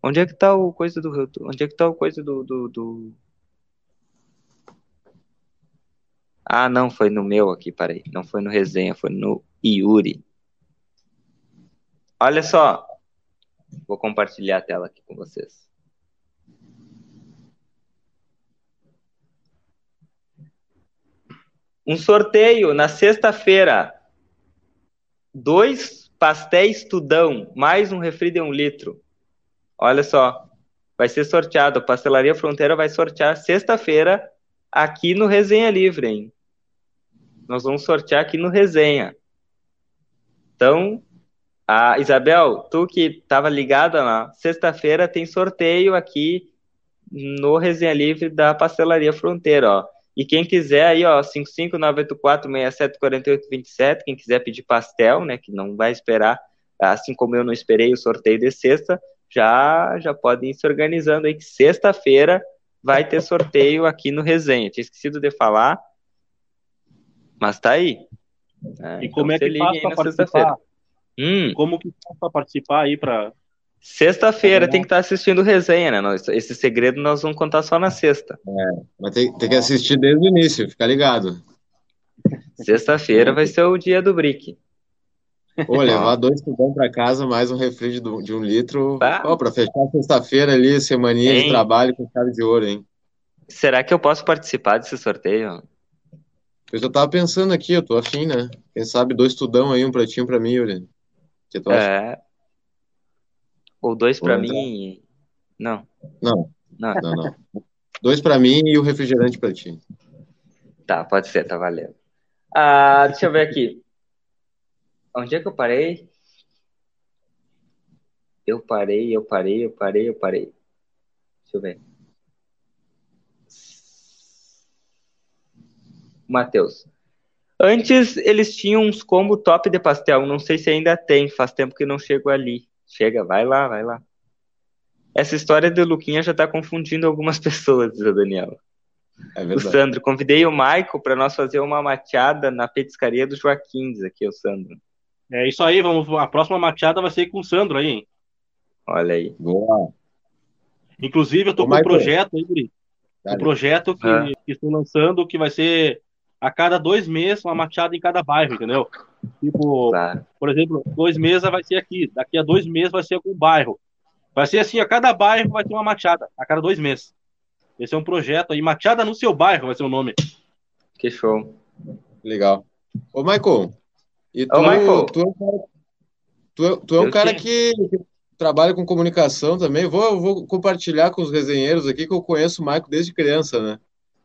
Onde é que tá o coisa do. Onde é que tá o coisa do, do, do... Ah, não, foi no meu aqui, parei. Não foi no resenha, foi no Yuri. Olha só. Vou compartilhar a tela aqui com vocês. Um sorteio na sexta-feira. Dois pastéis tudão, mais um refri de um litro. Olha só, vai ser sorteado. A Pastelaria Fronteira vai sortear sexta-feira aqui no Resenha Livre, hein? Nós vamos sortear aqui no Resenha. Então, a Isabel, tu que estava ligada lá, sexta-feira tem sorteio aqui no Resenha Livre da Pastelaria Fronteira, ó. E quem quiser aí, ó, 55984674827, quem quiser pedir pastel, né, que não vai esperar, assim como eu não esperei o sorteio de sexta, já já podem ir se organizando aí que sexta-feira vai ter sorteio aqui no Resenha. Tinha esquecido de falar, mas tá aí. É, e como então é que faz para participar? Hum. Como que faz para participar aí para Sexta-feira tem que estar tá assistindo resenha, né? Nós, esse segredo nós vamos contar só na sexta. É, mas tem, tem que assistir desde o início, fica ligado. Sexta-feira vai ser o dia do brick. Pô, levar dois fogão para casa, mais um refri de, de um litro. Tá. para fechar sexta-feira ali, semaninha hein? de trabalho com chave de ouro, hein? Será que eu posso participar desse sorteio? Eu já tava pensando aqui, eu tô afim, né? Quem sabe dois tudão aí, um pratinho pra mim, Yuri. Que tu acha? É, ou dois para mim. Não. Não. Não, não. não. dois para mim e o refrigerante para ti. Tá, pode ser, tá valendo. Ah, deixa eu ver aqui. Onde é que eu parei? Eu parei, eu parei, eu parei, eu parei. Deixa eu ver. Matheus. Antes eles tinham uns combo top de pastel, não sei se ainda tem, faz tempo que não chego ali. Chega, vai lá, vai lá. Essa história do Luquinha já tá confundindo algumas pessoas, diz o Daniel. É o Sandro, convidei o Michael para nós fazer uma mateada na petiscaria do Joaquim, diz aqui o Sandro. É isso aí, vamos, a próxima mateada vai ser com o Sandro aí, hein? Olha aí. Boa. Inclusive, eu tô Ô, com Michael. um projeto aí, Guri. Um projeto que, ah. que estou lançando que vai ser a cada dois meses uma mateada em cada bairro, entendeu? Tipo, claro. por exemplo, dois meses vai ser aqui, daqui a dois meses vai ser com o bairro. Vai ser assim, a cada bairro vai ter uma machada, a cada dois meses. Esse é um projeto aí, machada no seu bairro vai ser o nome. Que show. Legal. Ô, Michael, e tu, Ô, Michael. tu, é um cara, tu, é, tu é um cara que, que, trabalha com comunicação também. Vou, vou compartilhar com os resenheiros aqui que eu conheço o Michael desde criança, né?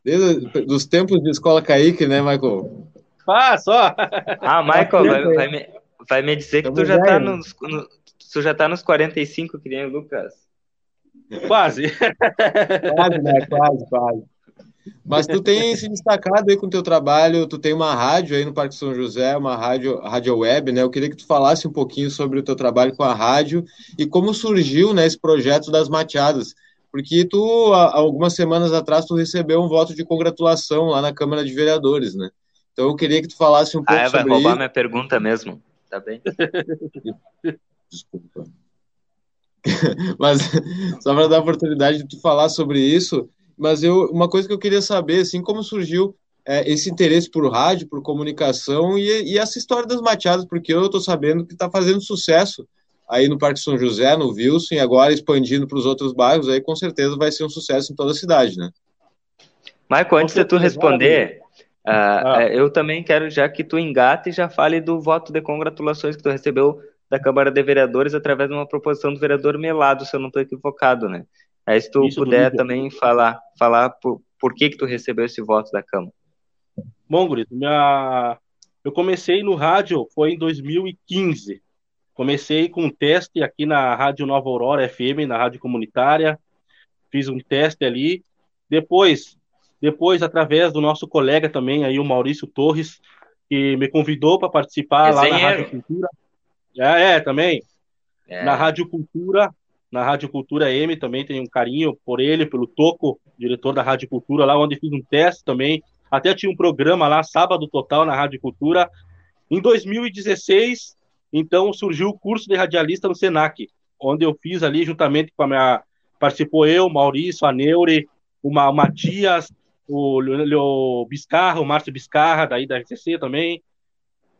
Desde os tempos de escola Kaique, né, Michael? Ah, só. Ah, Michael, vai, vai, me, vai me dizer que tu já, tá nos, no, tu já tá nos 45, que nem o Lucas. Quase. quase, né? Quase, quase. Mas tu tem se destacado aí com o teu trabalho, tu tem uma rádio aí no Parque São José, uma rádio, rádio web, né? Eu queria que tu falasse um pouquinho sobre o teu trabalho com a rádio e como surgiu, né, esse projeto das mateadas. Porque tu, há algumas semanas atrás, tu recebeu um voto de congratulação lá na Câmara de Vereadores, né? Então eu queria que tu falasse um pouco ah, é, vai roubar minha pergunta mesmo. Tá bem? Desculpa. mas só para dar a oportunidade de tu falar sobre isso, mas eu uma coisa que eu queria saber, assim, como surgiu é, esse interesse por rádio, por comunicação e, e essa história das mateadas, porque eu estou sabendo que está fazendo sucesso aí no Parque São José, no Wilson, e agora expandindo para os outros bairros, aí com certeza vai ser um sucesso em toda a cidade, né? Michael, antes de tu responder, ah, ah. É, eu também quero já que tu engate e já fale do voto de congratulações que tu recebeu da Câmara de Vereadores através de uma proposição do vereador Melado, se eu não estou equivocado, né? Aí se tu Isso puder também falar, falar por, por que que tu recebeu esse voto da Câmara. Bom, Gurito, minha... eu comecei no rádio, foi em 2015. Comecei com um teste aqui na Rádio Nova Aurora FM, na rádio comunitária. Fiz um teste ali. Depois depois, através do nosso colega também, aí o Maurício Torres, que me convidou para participar lá na Rádio Cultura. É, é também. É. Na Rádio Cultura, na Rádio Cultura M também tenho um carinho por ele, pelo Toco, diretor da Rádio Cultura, lá onde fiz um teste também. Até tinha um programa lá, sábado total, na Rádio Cultura. Em 2016, então, surgiu o curso de radialista no SENAC, onde eu fiz ali, juntamente com a minha. Participou eu, Maurício, a Neure, o Matias, o, o Biscarra, o Márcio Biscarra, daí da RCC também.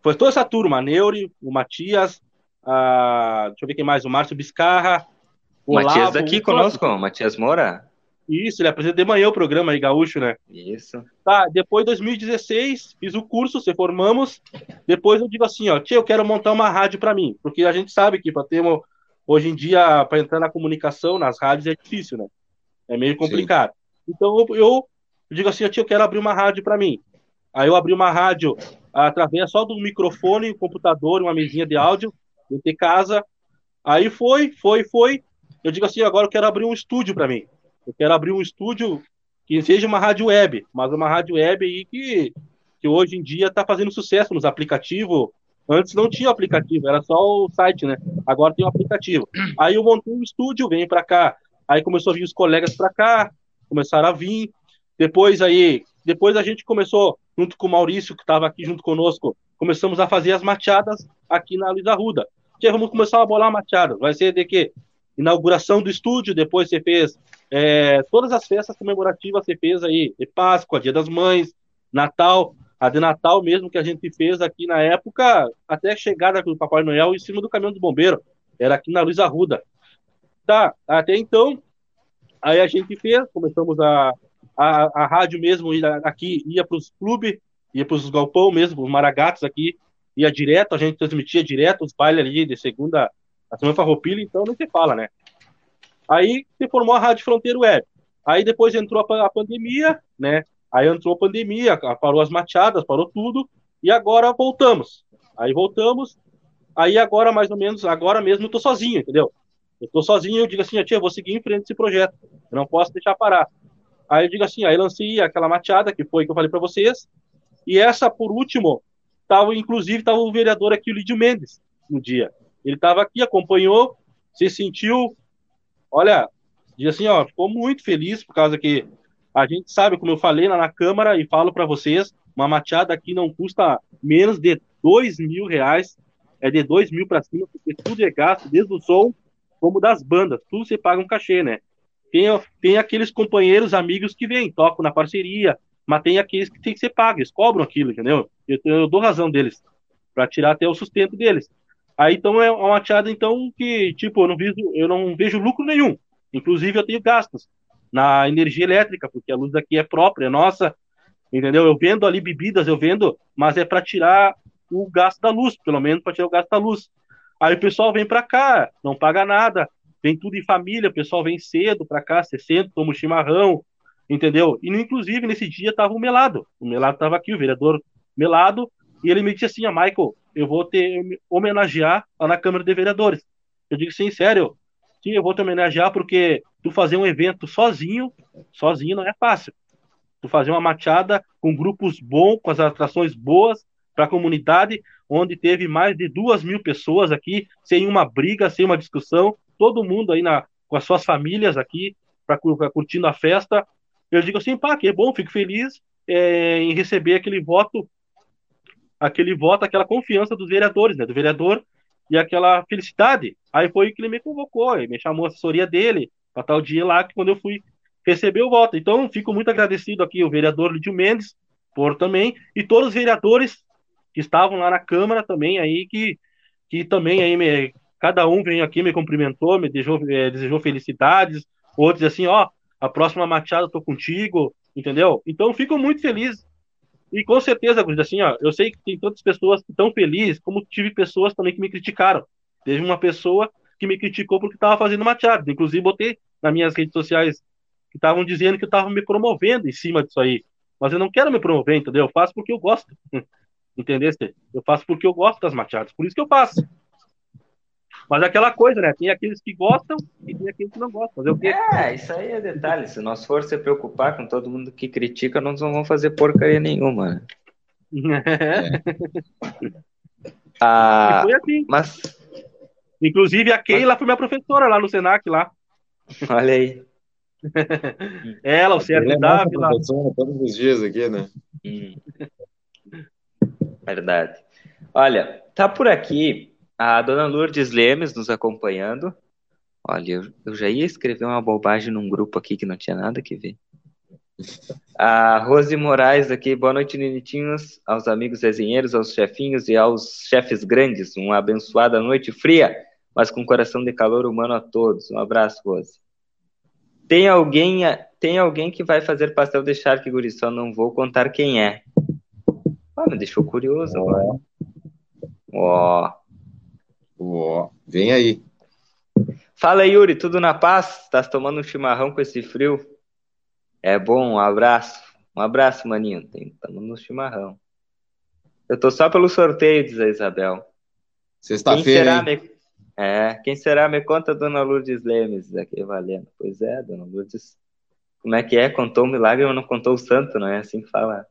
Foi toda essa turma, a Neuri, o Matias, a, deixa eu ver quem mais, o Márcio Biscarra. O Matias Olavo, aqui conosco, o Matias Moura. Isso, ele apresenta de manhã o programa aí, Gaúcho, né? Isso. Tá, depois de 2016, fiz o curso, se formamos. Depois eu digo assim, ó, tia, eu quero montar uma rádio para mim, porque a gente sabe que para ter uma, hoje em dia para entrar na comunicação nas rádios é difícil, né? É meio complicado. Sim. Então eu, eu, digo assim, tia, eu quero abrir uma rádio para mim. Aí eu abri uma rádio através só do microfone, computador, uma mesinha de áudio, de casa. Aí foi, foi, foi. Eu digo assim, agora eu quero abrir um estúdio para mim. Eu quero abrir um estúdio que seja uma rádio web, mas uma rádio web aí que, que hoje em dia está fazendo sucesso nos aplicativos. Antes não tinha aplicativo, era só o site, né? Agora tem um aplicativo. Aí eu montei um estúdio, vem para cá. Aí começou a vir os colegas para cá, começaram a vir. Depois aí, depois a gente começou, junto com o Maurício, que estava aqui junto conosco, começamos a fazer as mateadas aqui na Luiz Arruda. Que vamos começar a bolar mateadas. Vai ser de quê? Inauguração do estúdio, depois você fez é, todas as festas comemorativas você fez aí, de Páscoa, Dia das Mães, Natal, a de Natal mesmo que a gente fez aqui na época, até a chegada do Papai Noel em cima do caminhão do bombeiro, era aqui na Luiz Arruda. Tá, até então, aí a gente fez, começamos a, a, a rádio mesmo aqui, ia para os clubes, ia para os galpão mesmo, os maragatos aqui, ia direto, a gente transmitia direto os bailes ali de segunda, a semana farroupilha, então não se fala, né? Aí se formou a Rádio Fronteira Web. Aí depois entrou a, pandemia, né? Aí entrou a pandemia, parou as machadas, parou tudo, e agora voltamos. Aí voltamos, aí agora mais ou menos, agora mesmo eu tô sozinho, entendeu? Eu tô sozinho, eu digo assim, tia, vou seguir em frente esse projeto, eu não posso deixar parar. Aí eu digo assim, aí lancei aquela machada, que foi que eu falei para vocês, e essa, por último, tava, inclusive, tava o vereador aqui, o Lídio Mendes, no dia. Ele estava aqui, acompanhou, se sentiu olha, diz assim, ó, ficou muito feliz por causa que a gente sabe, como eu falei lá na Câmara e falo para vocês, uma machada aqui não custa menos de dois mil reais, é de dois mil para cima, porque tudo é gasto, desde o som como das bandas, tudo você paga um cachê, né? Tem, tem aqueles companheiros, amigos que vêm, tocam na parceria, mas tem aqueles que tem que ser pagos, eles cobram aquilo, entendeu? Eu, eu dou razão deles, para tirar até o sustento deles. Aí então é uma teada então que tipo eu não vejo eu não vejo lucro nenhum. Inclusive eu tenho gastos na energia elétrica porque a luz daqui é própria, é nossa, entendeu? Eu vendo ali bebidas, eu vendo, mas é para tirar o gasto da luz, pelo menos para tirar o gasto da luz. Aí o pessoal vem para cá, não paga nada, vem tudo em família, o pessoal vem cedo para cá, 60, toma um chimarrão, entendeu? E inclusive nesse dia tava o Melado, o Melado tava aqui, o vereador Melado, e ele me disse assim, a Michael, eu vou te homenagear lá na Câmara de Vereadores. Eu digo sim, sério, sim, eu vou te homenagear porque tu fazer um evento sozinho, sozinho não é fácil. Tu fazer uma machada com grupos bons, com as atrações boas para a comunidade, onde teve mais de duas mil pessoas aqui, sem uma briga, sem uma discussão, todo mundo aí na, com as suas famílias aqui, para curtindo a festa. Eu digo assim, pá, que bom, fico feliz é, em receber aquele voto aquele voto, aquela confiança dos vereadores, né? Do vereador e aquela felicidade. Aí foi que ele me convocou, ele me chamou a assessoria dele para tal dia lá que quando eu fui receber o voto. Então, fico muito agradecido aqui o vereador Lídio Mendes por também e todos os vereadores que estavam lá na Câmara também aí que que também aí me, cada um veio aqui me cumprimentou, me desejou, é, desejou felicidades, outros assim, ó, a próxima machada eu tô contigo, entendeu? Então, fico muito feliz e com certeza, assim, ó, eu sei que tem tantas pessoas estão felizes, como tive pessoas também que me criticaram. Teve uma pessoa que me criticou porque estava fazendo machado. Inclusive, botei nas minhas redes sociais que estavam dizendo que eu estava me promovendo em cima disso aí. Mas eu não quero me promover, entendeu? Eu faço porque eu gosto. Entendeste? Eu faço porque eu gosto das machadas. Por isso que eu faço. Mas é aquela coisa, né? Tem aqueles que gostam e tem aqueles que não gostam. Fazer o quê? É, isso aí é detalhe. Se nós for se preocupar com todo mundo que critica, nós não vamos fazer porcaria nenhuma. É. ah, foi assim. Mas... Inclusive a Keila foi minha professora lá no Senac lá. Olha aí. Ela, o Sérgio é Dávila. Todos os dias aqui, né? Hum. Verdade. Olha, tá por aqui a dona Lourdes Lemes nos acompanhando. Olha, eu, eu, já ia escrever uma bobagem num grupo aqui que não tinha nada que ver. A Rose Moraes aqui, boa noite, Ninitinhos, aos amigos resenheiros, aos chefinhos e aos chefes grandes. Uma abençoada noite fria, mas com coração de calor humano a todos. Um abraço, Rose. Tem alguém tem alguém que vai fazer pastel de charque, guri, só não vou contar quem é. Ah, me deixou curioso. Ó. Ó, vem aí. Fala, Yuri, tudo na paz? Estás tomando um chimarrão com esse frio? É bom, um abraço. Um abraço, maninho. Estamos no chimarrão. Eu tô só pelo sorteio, diz a Isabel. Sexta-feira. Me... É, quem será? Me conta, dona Lourdes Lemes, aqui valendo. Pois é, dona Lourdes. Como é que é? Contou o milagre, mas não contou o santo, não é assim que fala.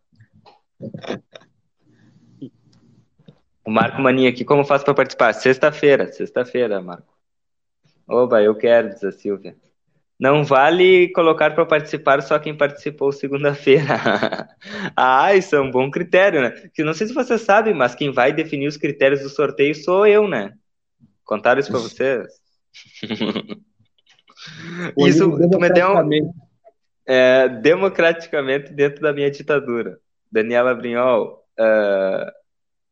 O Marco Maninha aqui, como faço para participar? Sexta-feira, sexta-feira, Marco. Oba, eu quero, diz a Silvia. Não vale colocar para participar só quem participou segunda-feira. ah, isso é um bom critério, né? Que não sei se você sabe, mas quem vai definir os critérios do sorteio sou eu, né? Contaram isso para vocês? isso tu me deu um, é, democraticamente dentro da minha ditadura. Daniela Brinhol, uh...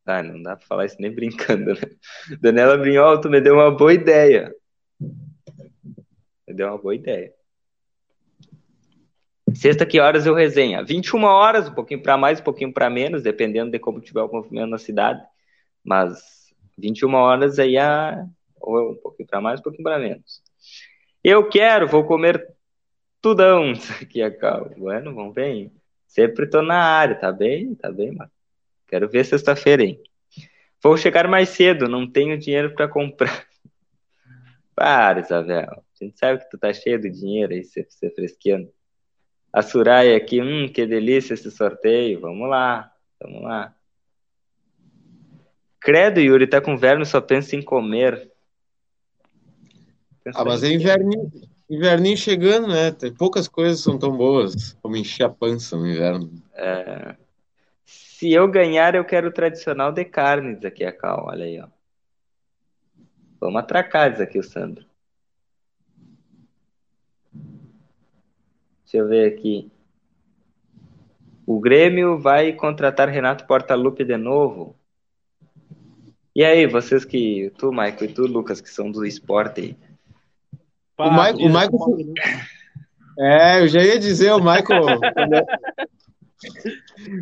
ah, não dá para falar isso nem brincando, né? Daniela Brinhol, tu me deu uma boa ideia. Deu uma boa ideia. Sexta, que horas eu resenha? 21 horas, um pouquinho para mais, um pouquinho para menos, dependendo de como tiver o movimento na cidade. Mas 21 horas aí é ou um pouquinho para mais, um pouquinho para menos. Eu quero, vou comer tudão. Aqui é calma. Bueno, vamos bem. Sempre tô na área, tá bem? Tá bem, mano. Quero ver sexta-feira, hein? Vou chegar mais cedo, não tenho dinheiro para comprar. Para, Isabel. A gente sabe que tu tá cheio de dinheiro aí, você, você fresqueando. A Suraya aqui, hum, que delícia esse sorteio. Vamos lá, vamos lá. Credo, Yuri, tá com verme, só pensa em comer. Pensa ah, mas é inverninho, inverninho chegando, né? Poucas coisas são tão boas como encher a pança no inverno. É... Se eu ganhar, eu quero o tradicional de carnes aqui, a Cal. Olha aí, ó. Vamos atracar, diz aqui o Sandro. Deixa eu ver aqui. O Grêmio vai contratar Renato Portaluppi de novo. E aí, vocês que. Tu, Michael, e tu, Lucas, que são do esporte. O Michael. O Michael... É, eu já ia dizer, o Michael.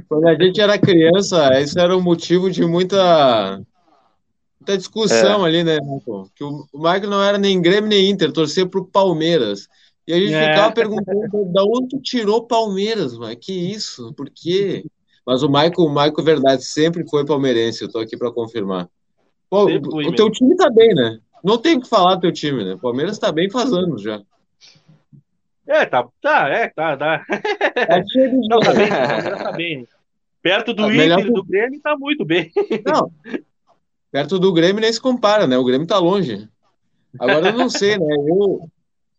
quando a gente era criança, isso era um motivo de muita muita discussão é. ali, né, Michael? Que o, Michael não era nem Grêmio nem Inter, torcia pro Palmeiras. E a gente é. ficava perguntando da onde tu tirou Palmeiras, mano? Que isso? Por quê? Mas o Michael, o Michael, verdade, sempre foi palmeirense, eu tô aqui para confirmar. Pô, o, o teu time tá bem, né? Não tem o que falar do teu time, né? O Palmeiras tá bem faz anos já. É, tá, tá, é, tá, tá. É cheio de Não, tá bem, Palmeiras tá bem. Perto do tá Inter do Grêmio tá muito bem. Não, perto do Grêmio nem se compara, né? O Grêmio tá longe. Agora eu não sei, né? Eu,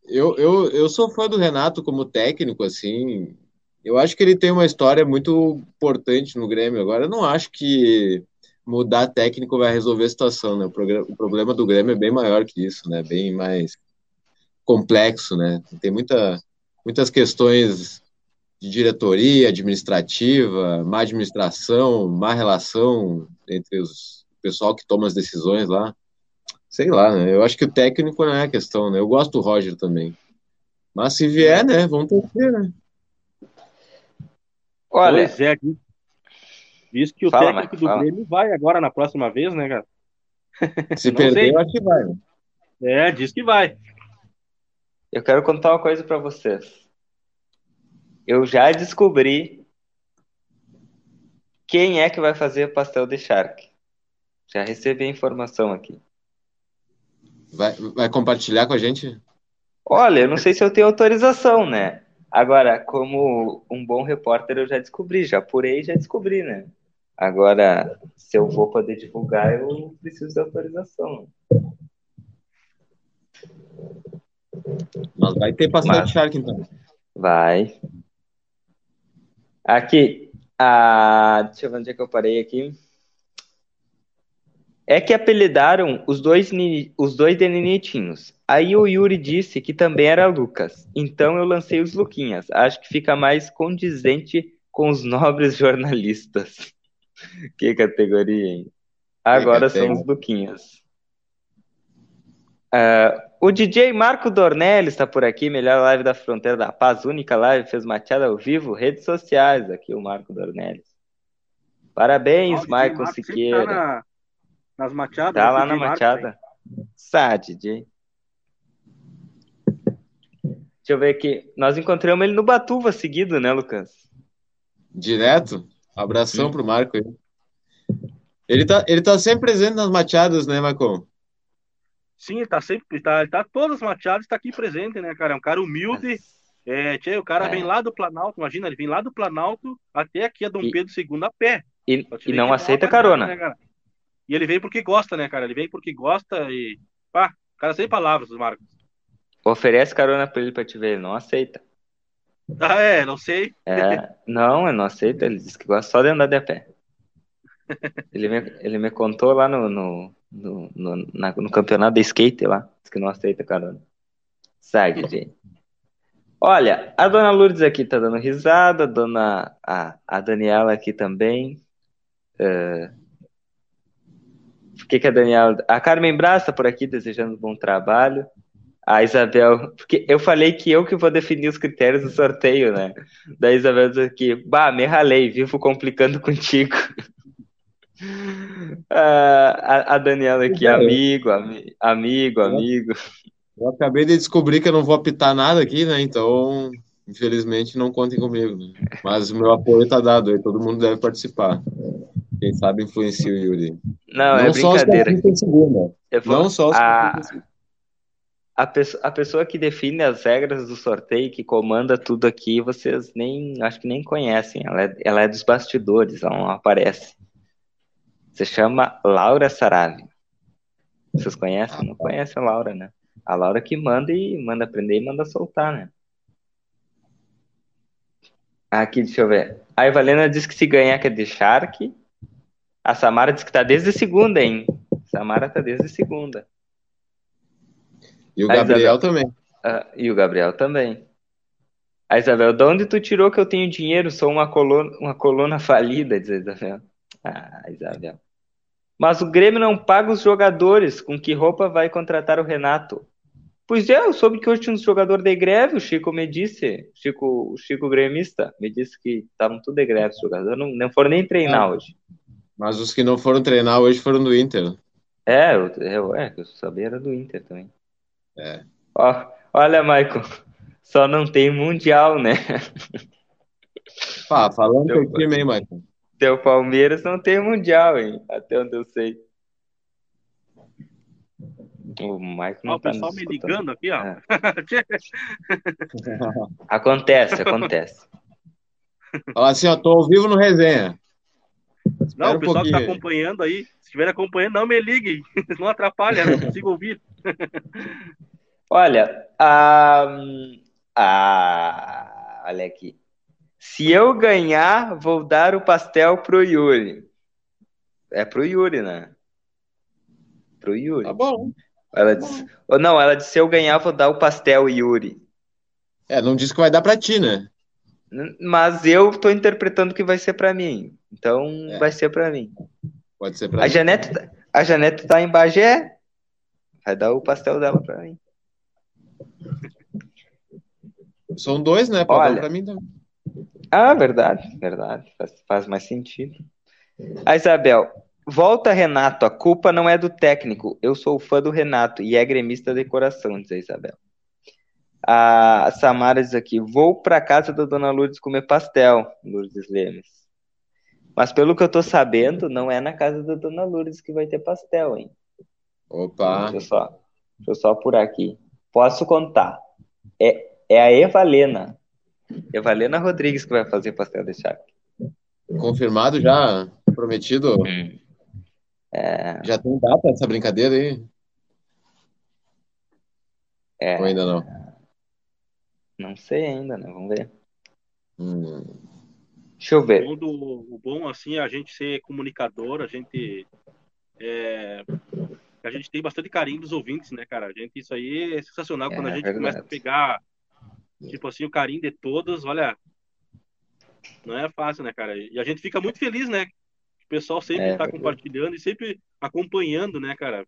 eu, eu, eu sou fã do Renato como técnico, assim. Eu acho que ele tem uma história muito importante no Grêmio. Agora eu não acho que mudar técnico vai resolver a situação, né? O, o problema do Grêmio é bem maior que isso, né? Bem mais complexo, né? Tem muita, muitas questões de diretoria, administrativa, má administração, má relação entre os pessoal que toma as decisões lá. Sei lá, né? Eu acho que o técnico não é a questão, né? Eu gosto do Roger também. Mas se vier, né? Vamos torcer, né? Olha, pois é, diz que o fala, técnico do Grêmio vai agora na próxima vez, né, cara? Se perder, eu acho que vai. Né? É, diz que vai. Eu quero contar uma coisa para vocês. Eu já descobri quem é que vai fazer pastel de charque. Já recebi a informação aqui. Vai, vai compartilhar com a gente? Olha, eu não sei se eu tenho autorização, né? Agora, como um bom repórter, eu já descobri, já apurei e já descobri, né? Agora, se eu vou poder divulgar, eu preciso de autorização. Mas vai ter pastel Mas... de Shark, então. Vai. Aqui. Ah, deixa eu ver onde é que eu parei aqui. É que apelidaram os dois, os dois de Ninitinhos. Aí o Yuri disse que também era Lucas. Então eu lancei os Luquinhas. Acho que fica mais condizente com os nobres jornalistas. que categoria, hein? Agora são os Luquinhas. Uh, O DJ Marco Dornelli está por aqui, melhor live da Fronteira da Paz, única live, fez machada ao vivo, redes sociais, aqui o Marco Dornelli. Parabéns, oh, Michael Siqueira. Tá na, nas machadas? Tá lá na machada. Sá, DJ. Deixa eu ver aqui. Nós encontramos ele no Batuva seguido, né, Lucas? Direto? Abração Sim. pro Marco aí. Ele tá, ele tá sempre presente nas machadas, né, Marcão? Sim, ele tá sempre, ele tá, ele tá todas as machadas, tá aqui presente, né, cara? É um cara humilde. É, tchê, o cara é. vem lá do Planalto, imagina, ele vem lá do Planalto até aqui a Dom e, Pedro II a pé. E, e não aceita carona. Né, e ele vem porque gosta, né, cara? Ele vem porque gosta e. Pá, cara sem palavras, Marcos. Oferece carona pra ele pra te ver, ele não aceita. Ah, é, não sei. É, não, ele não aceita, ele diz que gosta só de andar de a pé. Ele me, ele me contou lá no, no, no, no, na, no campeonato de skate lá, que não aceita carona. Segue, gente. Olha, a dona Lourdes aqui tá dando risada, a dona a, a Daniela aqui também. Uh, o que, que a Daniela. A Carmen Braz tá por aqui desejando bom trabalho. A Isabel, porque eu falei que eu que vou definir os critérios do sorteio, né? Da Isabel diz aqui, bah, me ralei, vivo complicando contigo. a, a Daniela aqui, amigo, ami, amigo, amigo. Eu acabei de descobrir que eu não vou apitar nada aqui, né? Então, infelizmente, não contem comigo. Né? Mas o meu apoio tá dado aí, todo mundo deve participar. Quem sabe influencia o Yuri. Não, é não é brincadeira. Não só os a, a, pessoa, a pessoa que define as regras do sorteio, que comanda tudo aqui, vocês nem acho que nem conhecem. Ela é, ela é dos bastidores, ela não aparece. Se chama Laura Sarave. Vocês conhecem? Não conhecem a Laura, né? A Laura que manda e manda aprender e manda soltar, né? Aqui, deixa eu ver. A Evalena diz que se ganhar que é de Shark. A Samara diz que tá desde segunda, hein? Samara tá desde segunda. E o a Gabriel Isabel... também. Ah, e o Gabriel também. A Isabel, de onde tu tirou que eu tenho dinheiro? Sou uma coluna, uma coluna falida, diz a Isabel. Ah, Isabel. Mas o Grêmio não paga os jogadores. Com que roupa vai contratar o Renato? Pois é, eu soube que hoje tinha um jogador de greve, o Chico me disse, Chico, o Chico gremista, me disse que estavam tudo de greve, os jogadores não, não foram nem treinar hoje. Mas os que não foram treinar hoje foram do Inter. É, eu, eu, é, eu sabia era do Inter também. É. Ó, olha, Michael, só não tem Mundial, né? Pá, falando teu, teu time, hein, Teu Palmeiras não tem Mundial, hein? Até onde eu sei. O Michael não ó, tá o pessoal me ligando aqui, ó. É. acontece, acontece. Fala assim, ó, tô ao vivo no resenha. Espera não, o pessoal um que tá acompanhando aí, se estiver acompanhando, não me liguem. Não atrapalha, não consigo ouvir. Olha, a, a, olha aqui. Se eu ganhar, vou dar o pastel pro Yuri. É pro Yuri, né? Pro Yuri. Tá bom. Ela tá disse, ou não, ela disse: se eu ganhar, vou dar o pastel Yuri. É, não disse que vai dar pra ti, né? Mas eu tô interpretando que vai ser pra mim. Então é. vai ser pra mim. Pode ser pra a mim. Janete, tá, a Janete tá em Bagé. Vai dar o pastel dela pra mim. São dois, né? Pode Olha, dar pra mim também. Ah, verdade, verdade. Faz, faz mais sentido. A Isabel, volta Renato, a culpa não é do técnico. Eu sou fã do Renato e é gremista de coração, diz a Isabel. A Samara diz aqui: vou para casa da dona Lourdes comer pastel, Lourdes Lemes. Mas pelo que eu tô sabendo, não é na casa da dona Lourdes que vai ter pastel, hein? Opa! Deixa eu só, deixa eu só apurar aqui. Posso contar. É, é a Evalena. Evalena Rodrigues que vai fazer pastel de charque. Confirmado já? Prometido? É... Já tem data essa brincadeira aí? É... Ou ainda não? Não sei ainda, né? Vamos ver. Hum. Deixa eu ver. O bom, do, o bom, assim, é a gente ser comunicador, a gente. É, a gente tem bastante carinho dos ouvintes, né, cara? A gente, isso aí é sensacional é, quando a gente verdade. começa a pegar, tipo assim, o carinho de todos, olha. Não é fácil, né, cara? E a gente fica muito feliz, né? O pessoal sempre está é, compartilhando e sempre acompanhando, né, cara?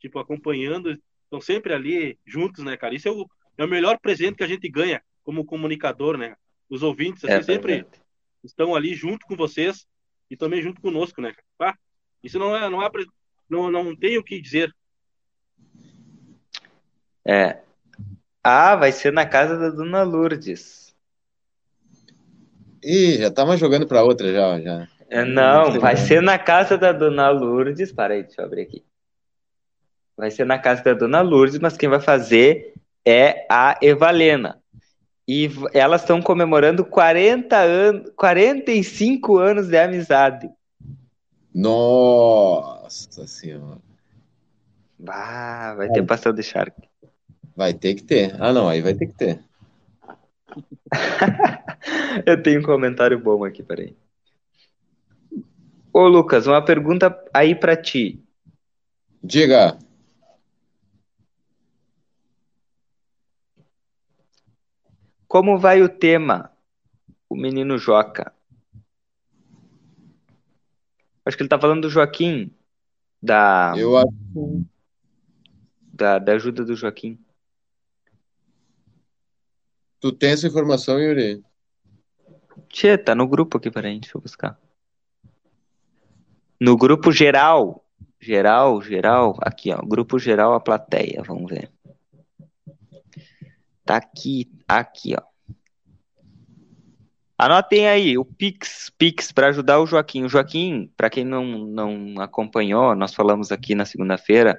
Tipo, acompanhando estão sempre ali juntos, né, cara? Isso é o, é o melhor presente que a gente ganha como comunicador, né? Os ouvintes assim, é, sempre estão ali junto com vocês e também junto conosco, né? Ah, isso não é, não é, não, não tem o que dizer. É. Ah, vai ser na casa da Dona Lourdes. Ih, já tava jogando para outra já, já. É, não, vai ser na casa da Dona Lourdes. Para aí, deixa eu abrir aqui. Vai ser na casa da Dona Lourdes, mas quem vai fazer é a Evalena. E elas estão comemorando 40 anos, 45 anos de amizade. Nossa senhora. Bah, vai ter pastel de charque. Vai ter que ter. Ah, não, aí vai ter que ter. Eu tenho um comentário bom aqui, peraí. Ô, Lucas, uma pergunta aí para ti. Diga. Como vai o tema? O menino Joca. Acho que ele tá falando do Joaquim. Da. Eu acho. Da, da ajuda do Joaquim. Tu tem essa informação, Yuri? Tchê, tá no grupo aqui, peraí, deixa eu buscar. No grupo geral. Geral, geral. Aqui, ó. Grupo geral, a plateia. Vamos ver. Tá aqui, aqui, ó. Anotem aí o Pix, Pix para ajudar o Joaquim. O Joaquim, para quem não, não acompanhou, nós falamos aqui na segunda-feira,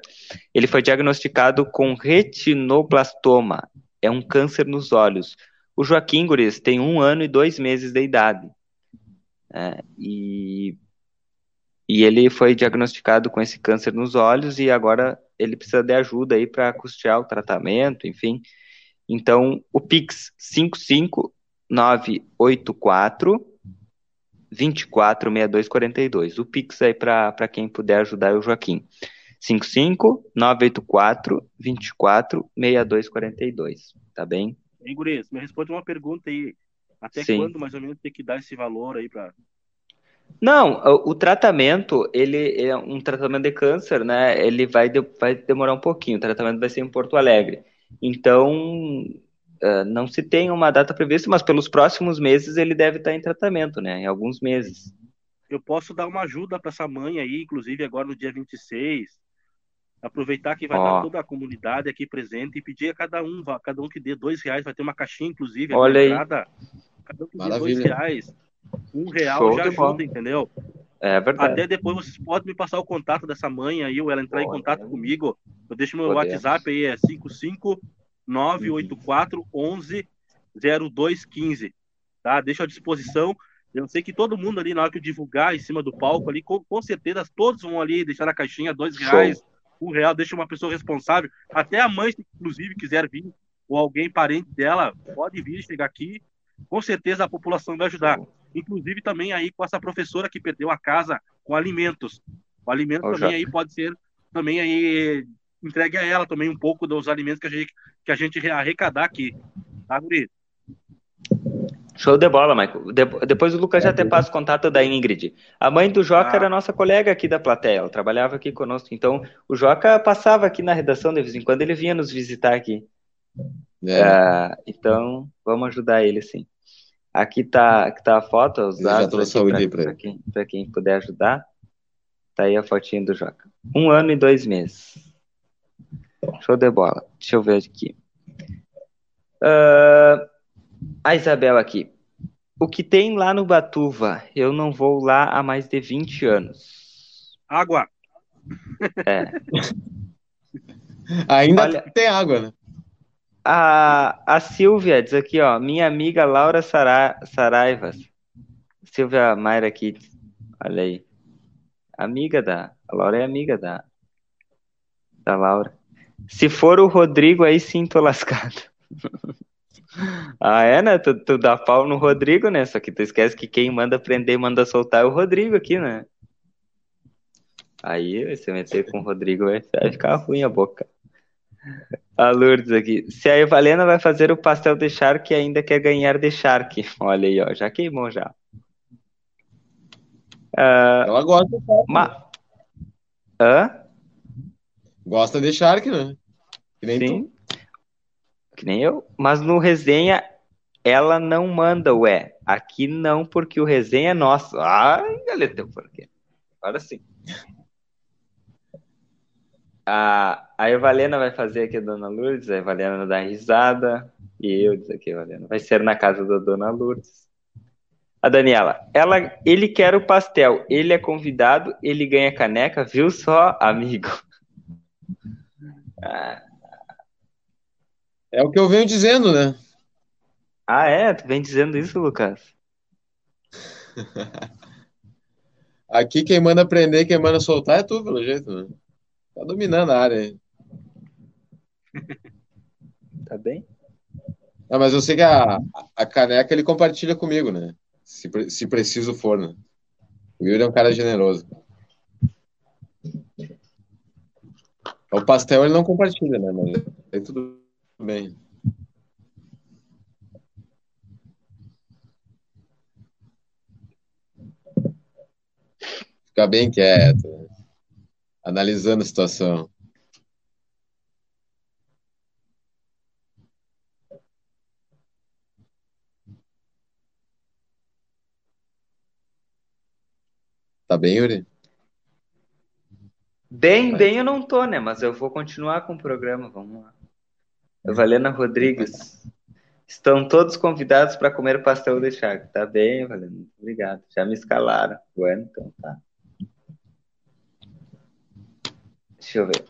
ele foi diagnosticado com retinoblastoma, é um câncer nos olhos. O Joaquim Guris tem um ano e dois meses de idade. É, e, e ele foi diagnosticado com esse câncer nos olhos e agora ele precisa de ajuda aí para custear o tratamento, enfim. Então, o Pix 55 984 246242. O Pix aí para quem puder ajudar é o Joaquim. 55 984 24 6242. Tá bem? Hein, Gurias, me responde uma pergunta aí. Até Sim. quando mais ou menos tem que dar esse valor aí para não, o, tratamento, ele é um tratamento de câncer, né? Ele vai, de, vai demorar um pouquinho. O tratamento vai ser em Porto Alegre. Então, Uh, não se tem uma data prevista, mas pelos próximos meses ele deve estar em tratamento, né? Em alguns meses. Eu posso dar uma ajuda para essa mãe aí, inclusive agora no dia 26. Aproveitar que vai oh. estar toda a comunidade aqui presente e pedir a cada um, cada um que dê dois reais, vai ter uma caixinha, inclusive, Olha entrada, aí. Cada um que Maravilha. dê dois reais. Um real Show já ajuda, bom. entendeu? É verdade. Até depois vocês podem me passar o contato dessa mãe aí, ou ela entrar em contato comigo. Eu deixo meu Podemos. WhatsApp aí, é 55 984 11 0215. Tá? Deixo à disposição. Eu sei que todo mundo ali, na hora que eu divulgar em cima do palco ali, com, com certeza todos vão ali deixar na caixinha dois reais, Show. Um real, deixa uma pessoa responsável. Até a mãe, se inclusive, quiser vir, ou alguém parente dela, pode vir, chegar aqui. Com certeza a população vai ajudar. Inclusive também aí com essa professora que perdeu a casa com alimentos. O alimento também já. aí pode ser também aí entregue a ela também um pouco dos alimentos que a gente, que a gente arrecadar aqui. Tá, Guri? Show de bola, Michael. De, depois o Lucas já até passa o contato da Ingrid. A mãe do Joca ah. era nossa colega aqui da plateia, ela trabalhava aqui conosco. Então, o Joca passava aqui na redação de vez em quando, ele vinha nos visitar aqui. É. Uh, então, vamos ajudar ele, sim. Aqui tá, aqui tá a foto, os dados para quem, quem puder ajudar. Tá aí a fotinha do Joca. Um ano e dois meses. Show de bola. Deixa eu ver aqui. Uh, a Isabel aqui. O que tem lá no Batuva? Eu não vou lá há mais de 20 anos. Água. É. Ainda Olha, tem água, né? A, a Silvia diz aqui, ó. Minha amiga Laura Sara, Saraivas. Silvia Mayra aqui. Olha aí. Amiga da. A Laura é amiga da. Da Laura. Se for o Rodrigo, aí sim tô lascado. ah, é, né? Tu, tu, dá pau no Rodrigo, né? Só que tu esquece que quem manda prender e manda soltar é o Rodrigo aqui, né? Aí, você meter com o Rodrigo vai, vai ficar ruim a boca. A Lourdes aqui. Se a Evalena vai fazer o pastel de Shark ainda quer ganhar de Shark. Olha aí, ó. Já queimou já. Uh, Ela gosta. Ma... Hã? Gosta de Shark, né? Sim. Tu. Que nem eu. Mas no resenha, ela não manda o é. Aqui não, porque o resenha é nosso. Ai, galera, por quê? Agora sim. A, a Evalena vai fazer aqui a Dona Lourdes, a Evalena dá risada, e eu diz aqui, Evalena, vai ser na casa da Dona Lourdes. A Daniela, ela, ele quer o pastel, ele é convidado, ele ganha caneca, viu só, amigo? Ah. É o que eu venho dizendo, né? Ah, é? Tu vem dizendo isso, Lucas? Aqui quem manda prender, quem manda soltar é tu, pelo jeito, né? Tá dominando a área aí. Tá bem? Ah, mas eu sei que a, a caneca ele compartilha comigo, né? Se, se preciso for, né? O Yuri é um cara generoso. O pastel ele não compartilha, né? Mas aí tudo bem. Fica bem quieto, né? analisando a situação. Tá bem, Yuri? Bem, bem eu não tô, né? Mas eu vou continuar com o programa. Vamos lá. Valena Rodrigues. Estão todos convidados para comer pastel de charque. Tá bem, Valena. Obrigado. Já me escalaram. Bueno, então tá. Deixa eu ver.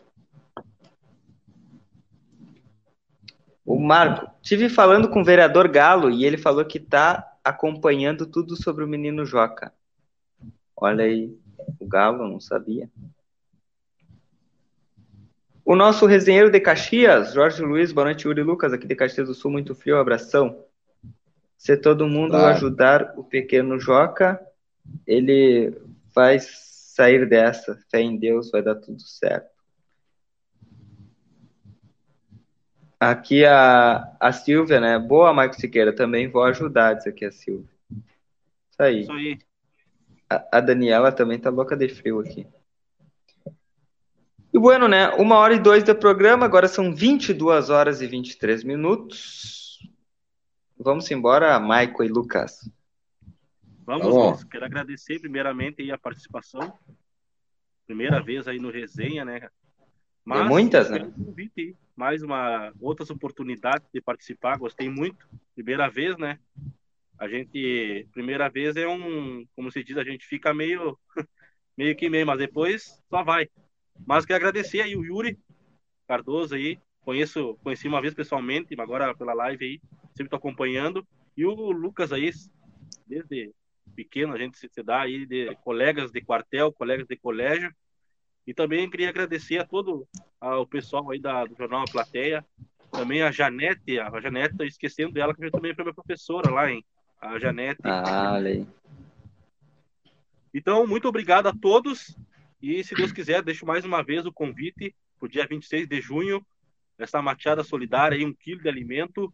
O Marco, tive falando com o vereador Galo e ele falou que tá acompanhando tudo sobre o menino Joca. Olha aí, o Galo, não sabia. O nosso resenheiro de Caxias, Jorge Luiz, boa noite, Yuri Lucas, aqui de Caxias do Sul, muito frio, abração. Se todo mundo claro. ajudar o pequeno Joca, ele vai sair dessa. Fé em Deus, vai dar tudo certo. Aqui a, a Silvia, né? Boa, Marco Siqueira, também vou ajudar, diz aqui a Silvia. Isso aí. Isso aí. A, a Daniela também tá louca de frio aqui. E bueno, né? Uma hora e dois do programa, agora são 22 horas e 23 minutos. Vamos embora, Maico e Lucas. Vamos, tá quero agradecer primeiramente aí a participação. Primeira vez aí no resenha, né? Mas, muitas, né? Convite, mais uma outras oportunidades de participar, gostei muito. Primeira vez, né? A gente, primeira vez é um, como se diz, a gente fica meio meio que meio, mas depois só vai. Mas quero agradecer aí o Yuri Cardoso aí. Conheço, conheci uma vez pessoalmente, agora pela live aí, sempre estou acompanhando. E o Lucas aí, desde pequeno, a gente se, se dá aí de colegas de quartel, colegas de colégio. E também queria agradecer a todo a, o pessoal aí da, do jornal A Plateia, também a Janete, a Janete, tô esquecendo dela, que também foi minha professora lá, hein? A Janete. Ah, olha Então, muito obrigado a todos. E se Deus quiser, deixo mais uma vez o convite para o dia 26 de junho, essa machada solidária, aí, um quilo de alimento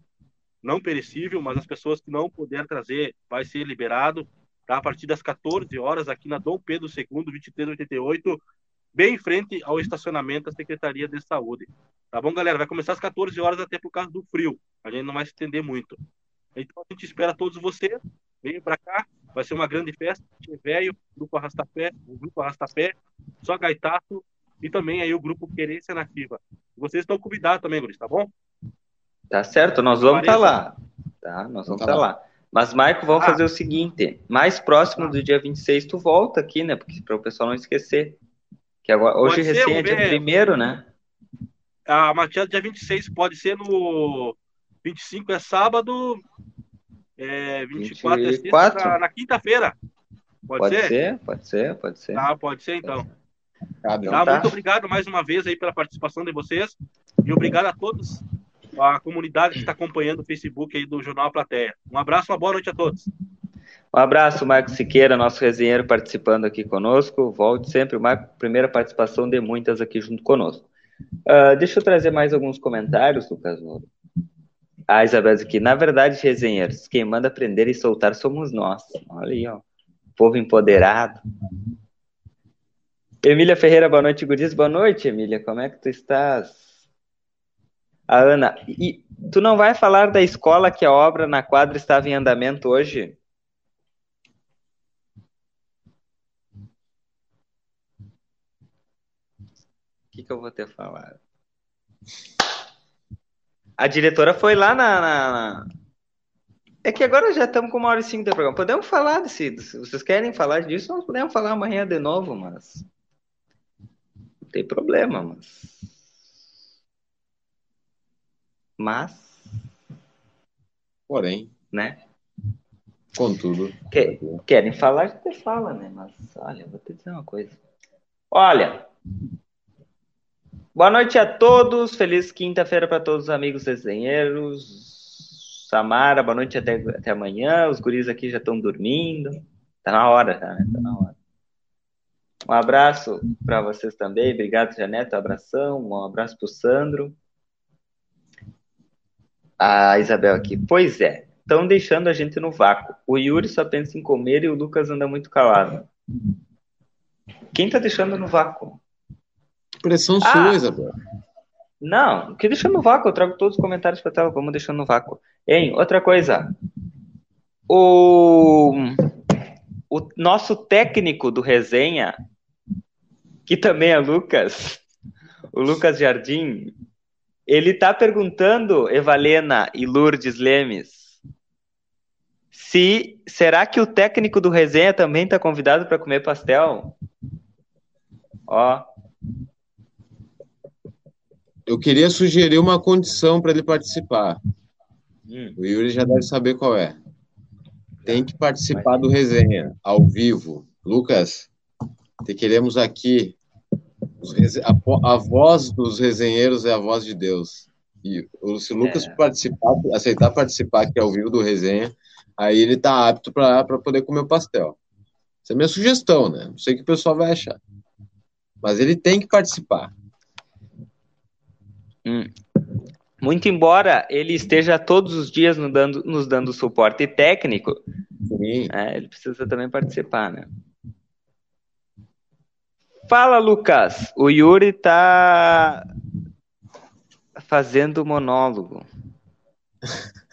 não perecível, mas as pessoas que não puderem trazer vai ser liberado tá? a partir das 14 horas aqui na Dom Pedro II, 2388, bem em frente ao estacionamento da Secretaria de Saúde. Tá bom, galera? Vai começar às 14 horas até por causa do frio. A gente não vai se estender muito. Então a gente espera todos vocês. Venham para cá, vai ser uma grande festa. Velho, grupo Arrastapé, o grupo Arrastapé, só Gaitato e também aí o grupo Querência Nativa. Vocês estão convidados também, Guris, tá bom? Tá certo, nós vamos estar tá lá. Tá, nós vamos estar tá lá. lá. Mas, Marco, vamos ah. fazer o seguinte: mais próximo do dia 26, tu volta aqui, né? Porque para o pessoal não esquecer. Que agora, hoje ser, recém é dia primeiro, né? A matéria dia 26 pode ser no 25 é sábado, é, 24, 24? é sexta, na, na quinta-feira. Pode, pode ser? ser? Pode ser, pode ser. Tá, pode ser então. Tá, tá, tá, Muito obrigado mais uma vez aí pela participação de vocês e obrigado a todos a comunidade que está acompanhando o Facebook aí do Jornal Plateia. Um abraço, uma boa noite a todos. Um abraço, Marco Siqueira, nosso resenheiro participando aqui conosco. Volte sempre, Marco, primeira participação de muitas aqui junto conosco. Uh, deixa eu trazer mais alguns comentários, Lucas Moro. A Isabel diz aqui, na verdade, resenheiros, quem manda aprender e soltar somos nós. Olha aí, ó. Povo empoderado. Emília Ferreira, boa noite, Gudis. Boa noite, Emília. Como é que tu estás? A Ana, e tu não vai falar da escola que a obra na quadra estava em andamento hoje? O que, que eu vou ter falado? A diretora foi lá na, na, É que agora já estamos com uma hora e cinco do programa. Podemos falar desse. Se vocês querem falar disso, nós podemos falar amanhã de novo, mas. Não tem problema, mas. Mas. Porém. Né? Contudo. Que, querem falar, a gente fala, né? Mas, olha, vou te dizer uma coisa. Olha. Boa noite a todos. Feliz quinta-feira para todos os amigos desenheiros. Samara, boa noite até, até amanhã. Os guris aqui já estão dormindo. Tá na hora, tá, né? Tá na hora. Um abraço para vocês também. Obrigado, Janete. Um abração. Um abraço para o Sandro. A Isabel aqui. Pois é, estão deixando a gente no vácuo. O Yuri só pensa em comer e o Lucas anda muito calado. Quem tá deixando no vácuo? Pressão ah, sua, Isabel. Não, que deixando no vácuo, eu trago todos os comentários para tela, vamos deixando no vácuo. Hein, outra coisa. O, o nosso técnico do resenha, que também é Lucas, o Lucas Jardim, ele tá perguntando, Evalena e Lourdes Lemes, se será que o técnico do resenha também tá convidado para comer pastel? Ó. Eu queria sugerir uma condição para ele participar. Hum. O Yuri já deve saber qual é. Tem que participar do resenha ao vivo. Lucas, te queremos aqui a, a, voz dos resenheiros é a voz de Deus. E se o Lucas é. participar, aceitar participar aqui ao vivo do resenha, aí ele tá apto para poder comer o pastel. Essa é a minha sugestão, né? Não sei o que o pessoal vai achar. Mas ele tem que participar. Hum. Muito embora ele esteja todos os dias nos dando, nos dando suporte técnico, é, ele precisa também participar, né? Fala, Lucas. O Yuri tá fazendo monólogo.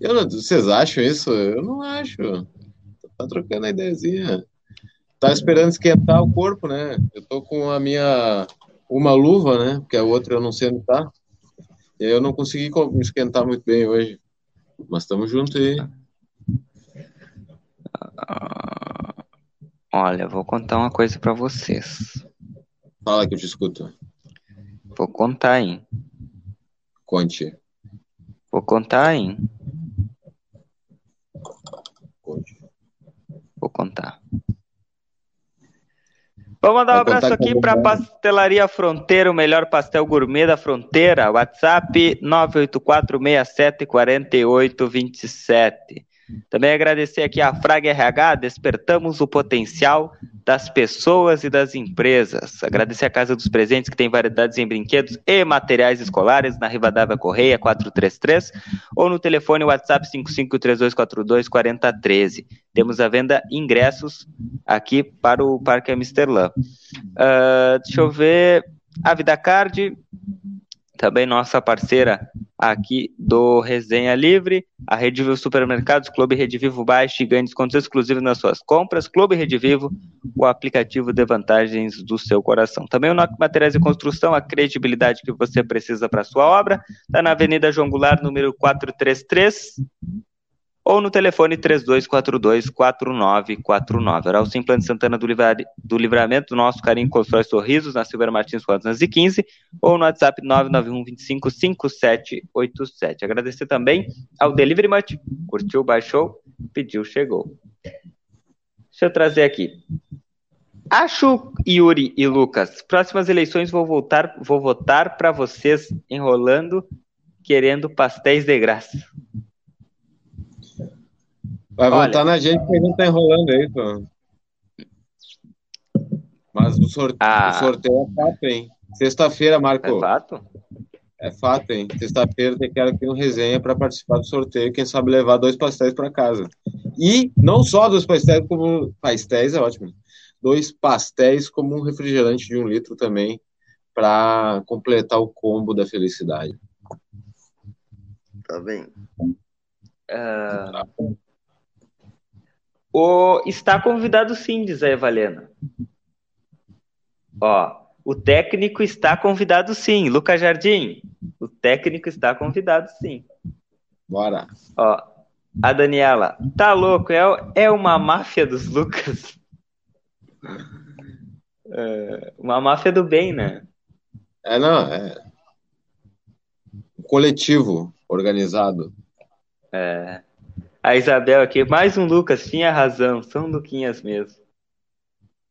Eu não, vocês acham isso? Eu não acho. Tá trocando a ideiazinha. Tá esperando esquentar o corpo, né? Eu tô com a minha uma luva, né? Porque a outra eu não sei onde tá. Eu não consegui me esquentar muito bem hoje. Mas estamos juntos aí. Ah, Olha, vou contar uma coisa para vocês. Fala que eu te escuto. Vou contar, hein? Conte. Vou contar, hein? Conte. Vou contar. Vamos mandar um abraço aqui para a Pastelaria Fronteira, o melhor pastel gourmet da fronteira. WhatsApp 984674827. Também agradecer aqui a Frag RH, despertamos o potencial das pessoas e das empresas. Agradecer a Casa dos Presentes, que tem variedades em brinquedos e materiais escolares, na Rivadavia Correia 433, ou no telefone WhatsApp 5532424013. Temos a venda ingressos aqui para o Parque Amsterdã. Uh, deixa eu ver. A VidaCard, também nossa parceira aqui do Resenha Livre, a Rede Vivo Supermercados, Clube Rede Vivo Baixo e ganhe descontos exclusivos nas suas compras, Clube Rede Vivo, o aplicativo de vantagens do seu coração. Também o NOC Materiais de Construção, a credibilidade que você precisa para sua obra, está na Avenida João Goulart, número 433, ou no telefone 3242-4949. Oral Simplante Santana do, Livra... do Livramento, nosso carinho constrói sorrisos, na Silveira Martins 415, ou no WhatsApp 991255787. Agradecer também ao Delivery Much, curtiu, baixou, pediu, chegou. Deixa eu trazer aqui. Acho, Yuri e Lucas, próximas eleições vou voltar, vou votar para vocês enrolando, querendo pastéis de graça. Vai voltar na gente que a gente tá enrolando aí, pô. Mas o, sorte... ah. o sorteio é fato, hein? Sexta-feira, Marco. É fato? É fato, hein? Sexta-feira tem que aqui um resenha para participar do sorteio. Quem sabe levar dois pastéis para casa. E não só dois pastéis, como. Pastéis é ótimo. Dois pastéis, como um refrigerante de um litro também, para completar o combo da felicidade. Tá bem. Uh... O... Está convidado sim, diz a Evalena. Ó, o técnico está convidado sim. Lucas Jardim, o técnico está convidado sim. Bora. Ó, a Daniela, tá louco, é, é uma máfia dos Lucas. É, uma máfia do bem, né? É, não, é. Um coletivo organizado. É. A Isabel aqui, mais um Lucas, tinha razão, são Luquinhas mesmo.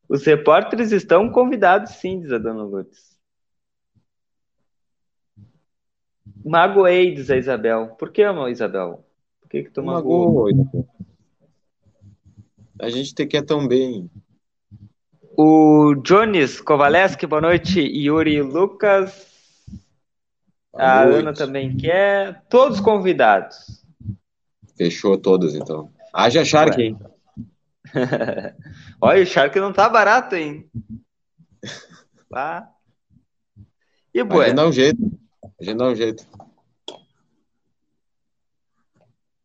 Os repórteres estão convidados, sim, diz a dona Lourdes. Magoei, diz a Isabel. Por que, Isabel? Por que, que tu magoou? A gente te quer tão bem. O Jones Kovaleski, boa noite. Yuri Lucas. Boa a noite. Ana também quer. Todos convidados. Fechou todas, então. Haja Shark, hein? Olha, o Shark não tá barato, hein? Tá. E bueno. A gente dá um jeito. A gente dá um jeito.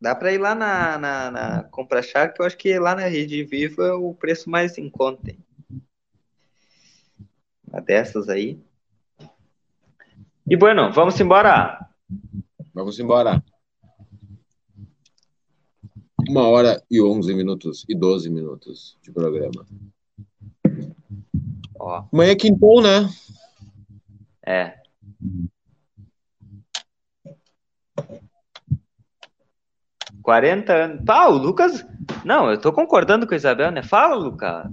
Dá para ir lá na, na, na Compra Shark, eu acho que lá na Rede Vivo é o preço mais em conta. Hein? Uma dessas aí. E bueno, vamos embora. Vamos embora. Uma hora e onze minutos e doze minutos de programa. Ó. Amanhã é quintou, né? É. Quarenta anos. Pá, o Lucas. Não, eu tô concordando com a Isabel, né? Fala, Lucas.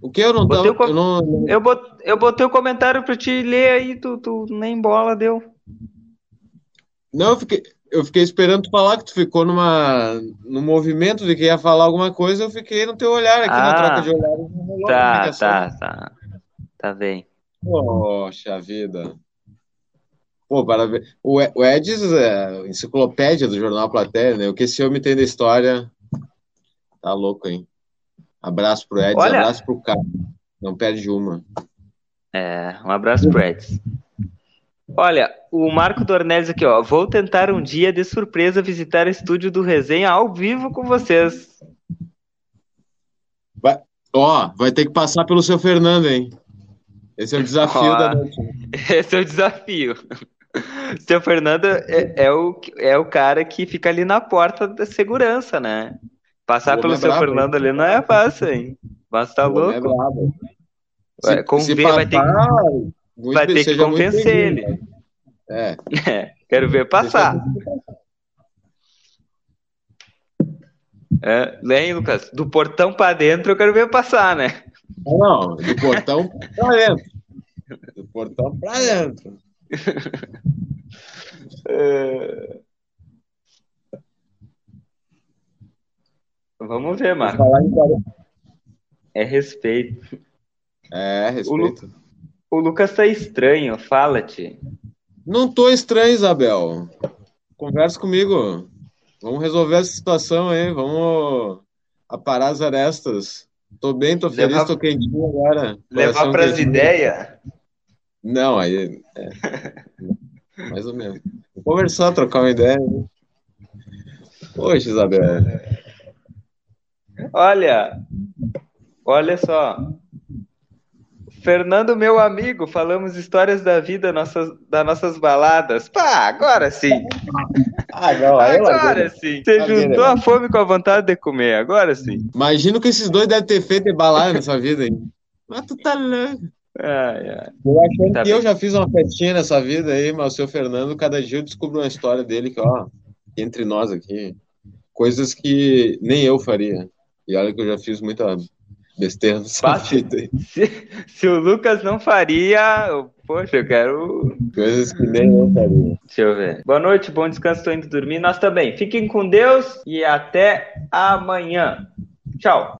O que eu não botei tava, eu, não... eu, botei, eu botei o comentário pra te ler aí, tu, tu nem bola deu. Não, eu fiquei, eu fiquei esperando tu falar que tu ficou numa no movimento de que ia falar alguma coisa, eu fiquei no teu olhar aqui ah, na troca de olhares. Tá, tá, tá. Tá bem. Poxa vida. Pô, parabéns. O, o Edis é enciclopédia do Jornal Platéia, né? O que esse homem tem da história tá louco, hein? Abraço pro Edis, Olha... abraço pro Carlos. Não perde uma. É, um abraço pro Edis. Olha, o Marco Dornelles aqui, ó. Vou tentar um dia de surpresa visitar o estúdio do Resenha ao vivo com vocês. Vai, ó, vai ter que passar pelo seu Fernando, hein? Esse é o desafio ó, da noite. Esse é o desafio. Seu Fernando é, é, o, é o cara que fica ali na porta da segurança, né? Passar pelo é seu bravo, Fernando hein? ali não é fácil, hein? Mas tá louco. É bravo. Se, conven... se vai ter que muito vai ter que convencer ele. Né? É. é. Quero ver passar. É, hein, Lucas? Do portão para dentro eu quero ver passar, né? Não, do portão para dentro. Do portão para dentro. é... Vamos ver, Marco. É respeito. É, respeito. O Lucas tá estranho, fala-te. Não tô estranho, Isabel. Conversa comigo. Vamos resolver essa situação aí, vamos aparar as arestas. Tô bem, tô feliz, levar, tô quentinho agora. Levar pras ideias? Não, aí. É, mais ou menos. Vou conversar, trocar uma ideia. Né? Poxa, Isabel. Olha, olha só. Fernando, meu amigo, falamos histórias da vida, nossas, das nossas baladas. Pá, agora sim. Ah, não, agora sim. Você juntou a fome com a vontade de comer, agora sim. Imagina o que esses dois devem ter feito de balada nessa vida, hein? Mas tu tá louco. Ai, ai. Eu achando tá que bem. eu já fiz uma festinha nessa vida aí, mas o seu Fernando, cada dia eu descubro uma história dele que, ó, entre nós aqui, coisas que nem eu faria. E olha que eu já fiz muita besteira vida. Se, se, o Lucas não faria, poxa, eu quero. Coisas que nem eu faria. Deixa eu ver. Boa noite, bom descanso, tô indo dormir. Nós também. Fiquem com Deus e até amanhã. Tchau.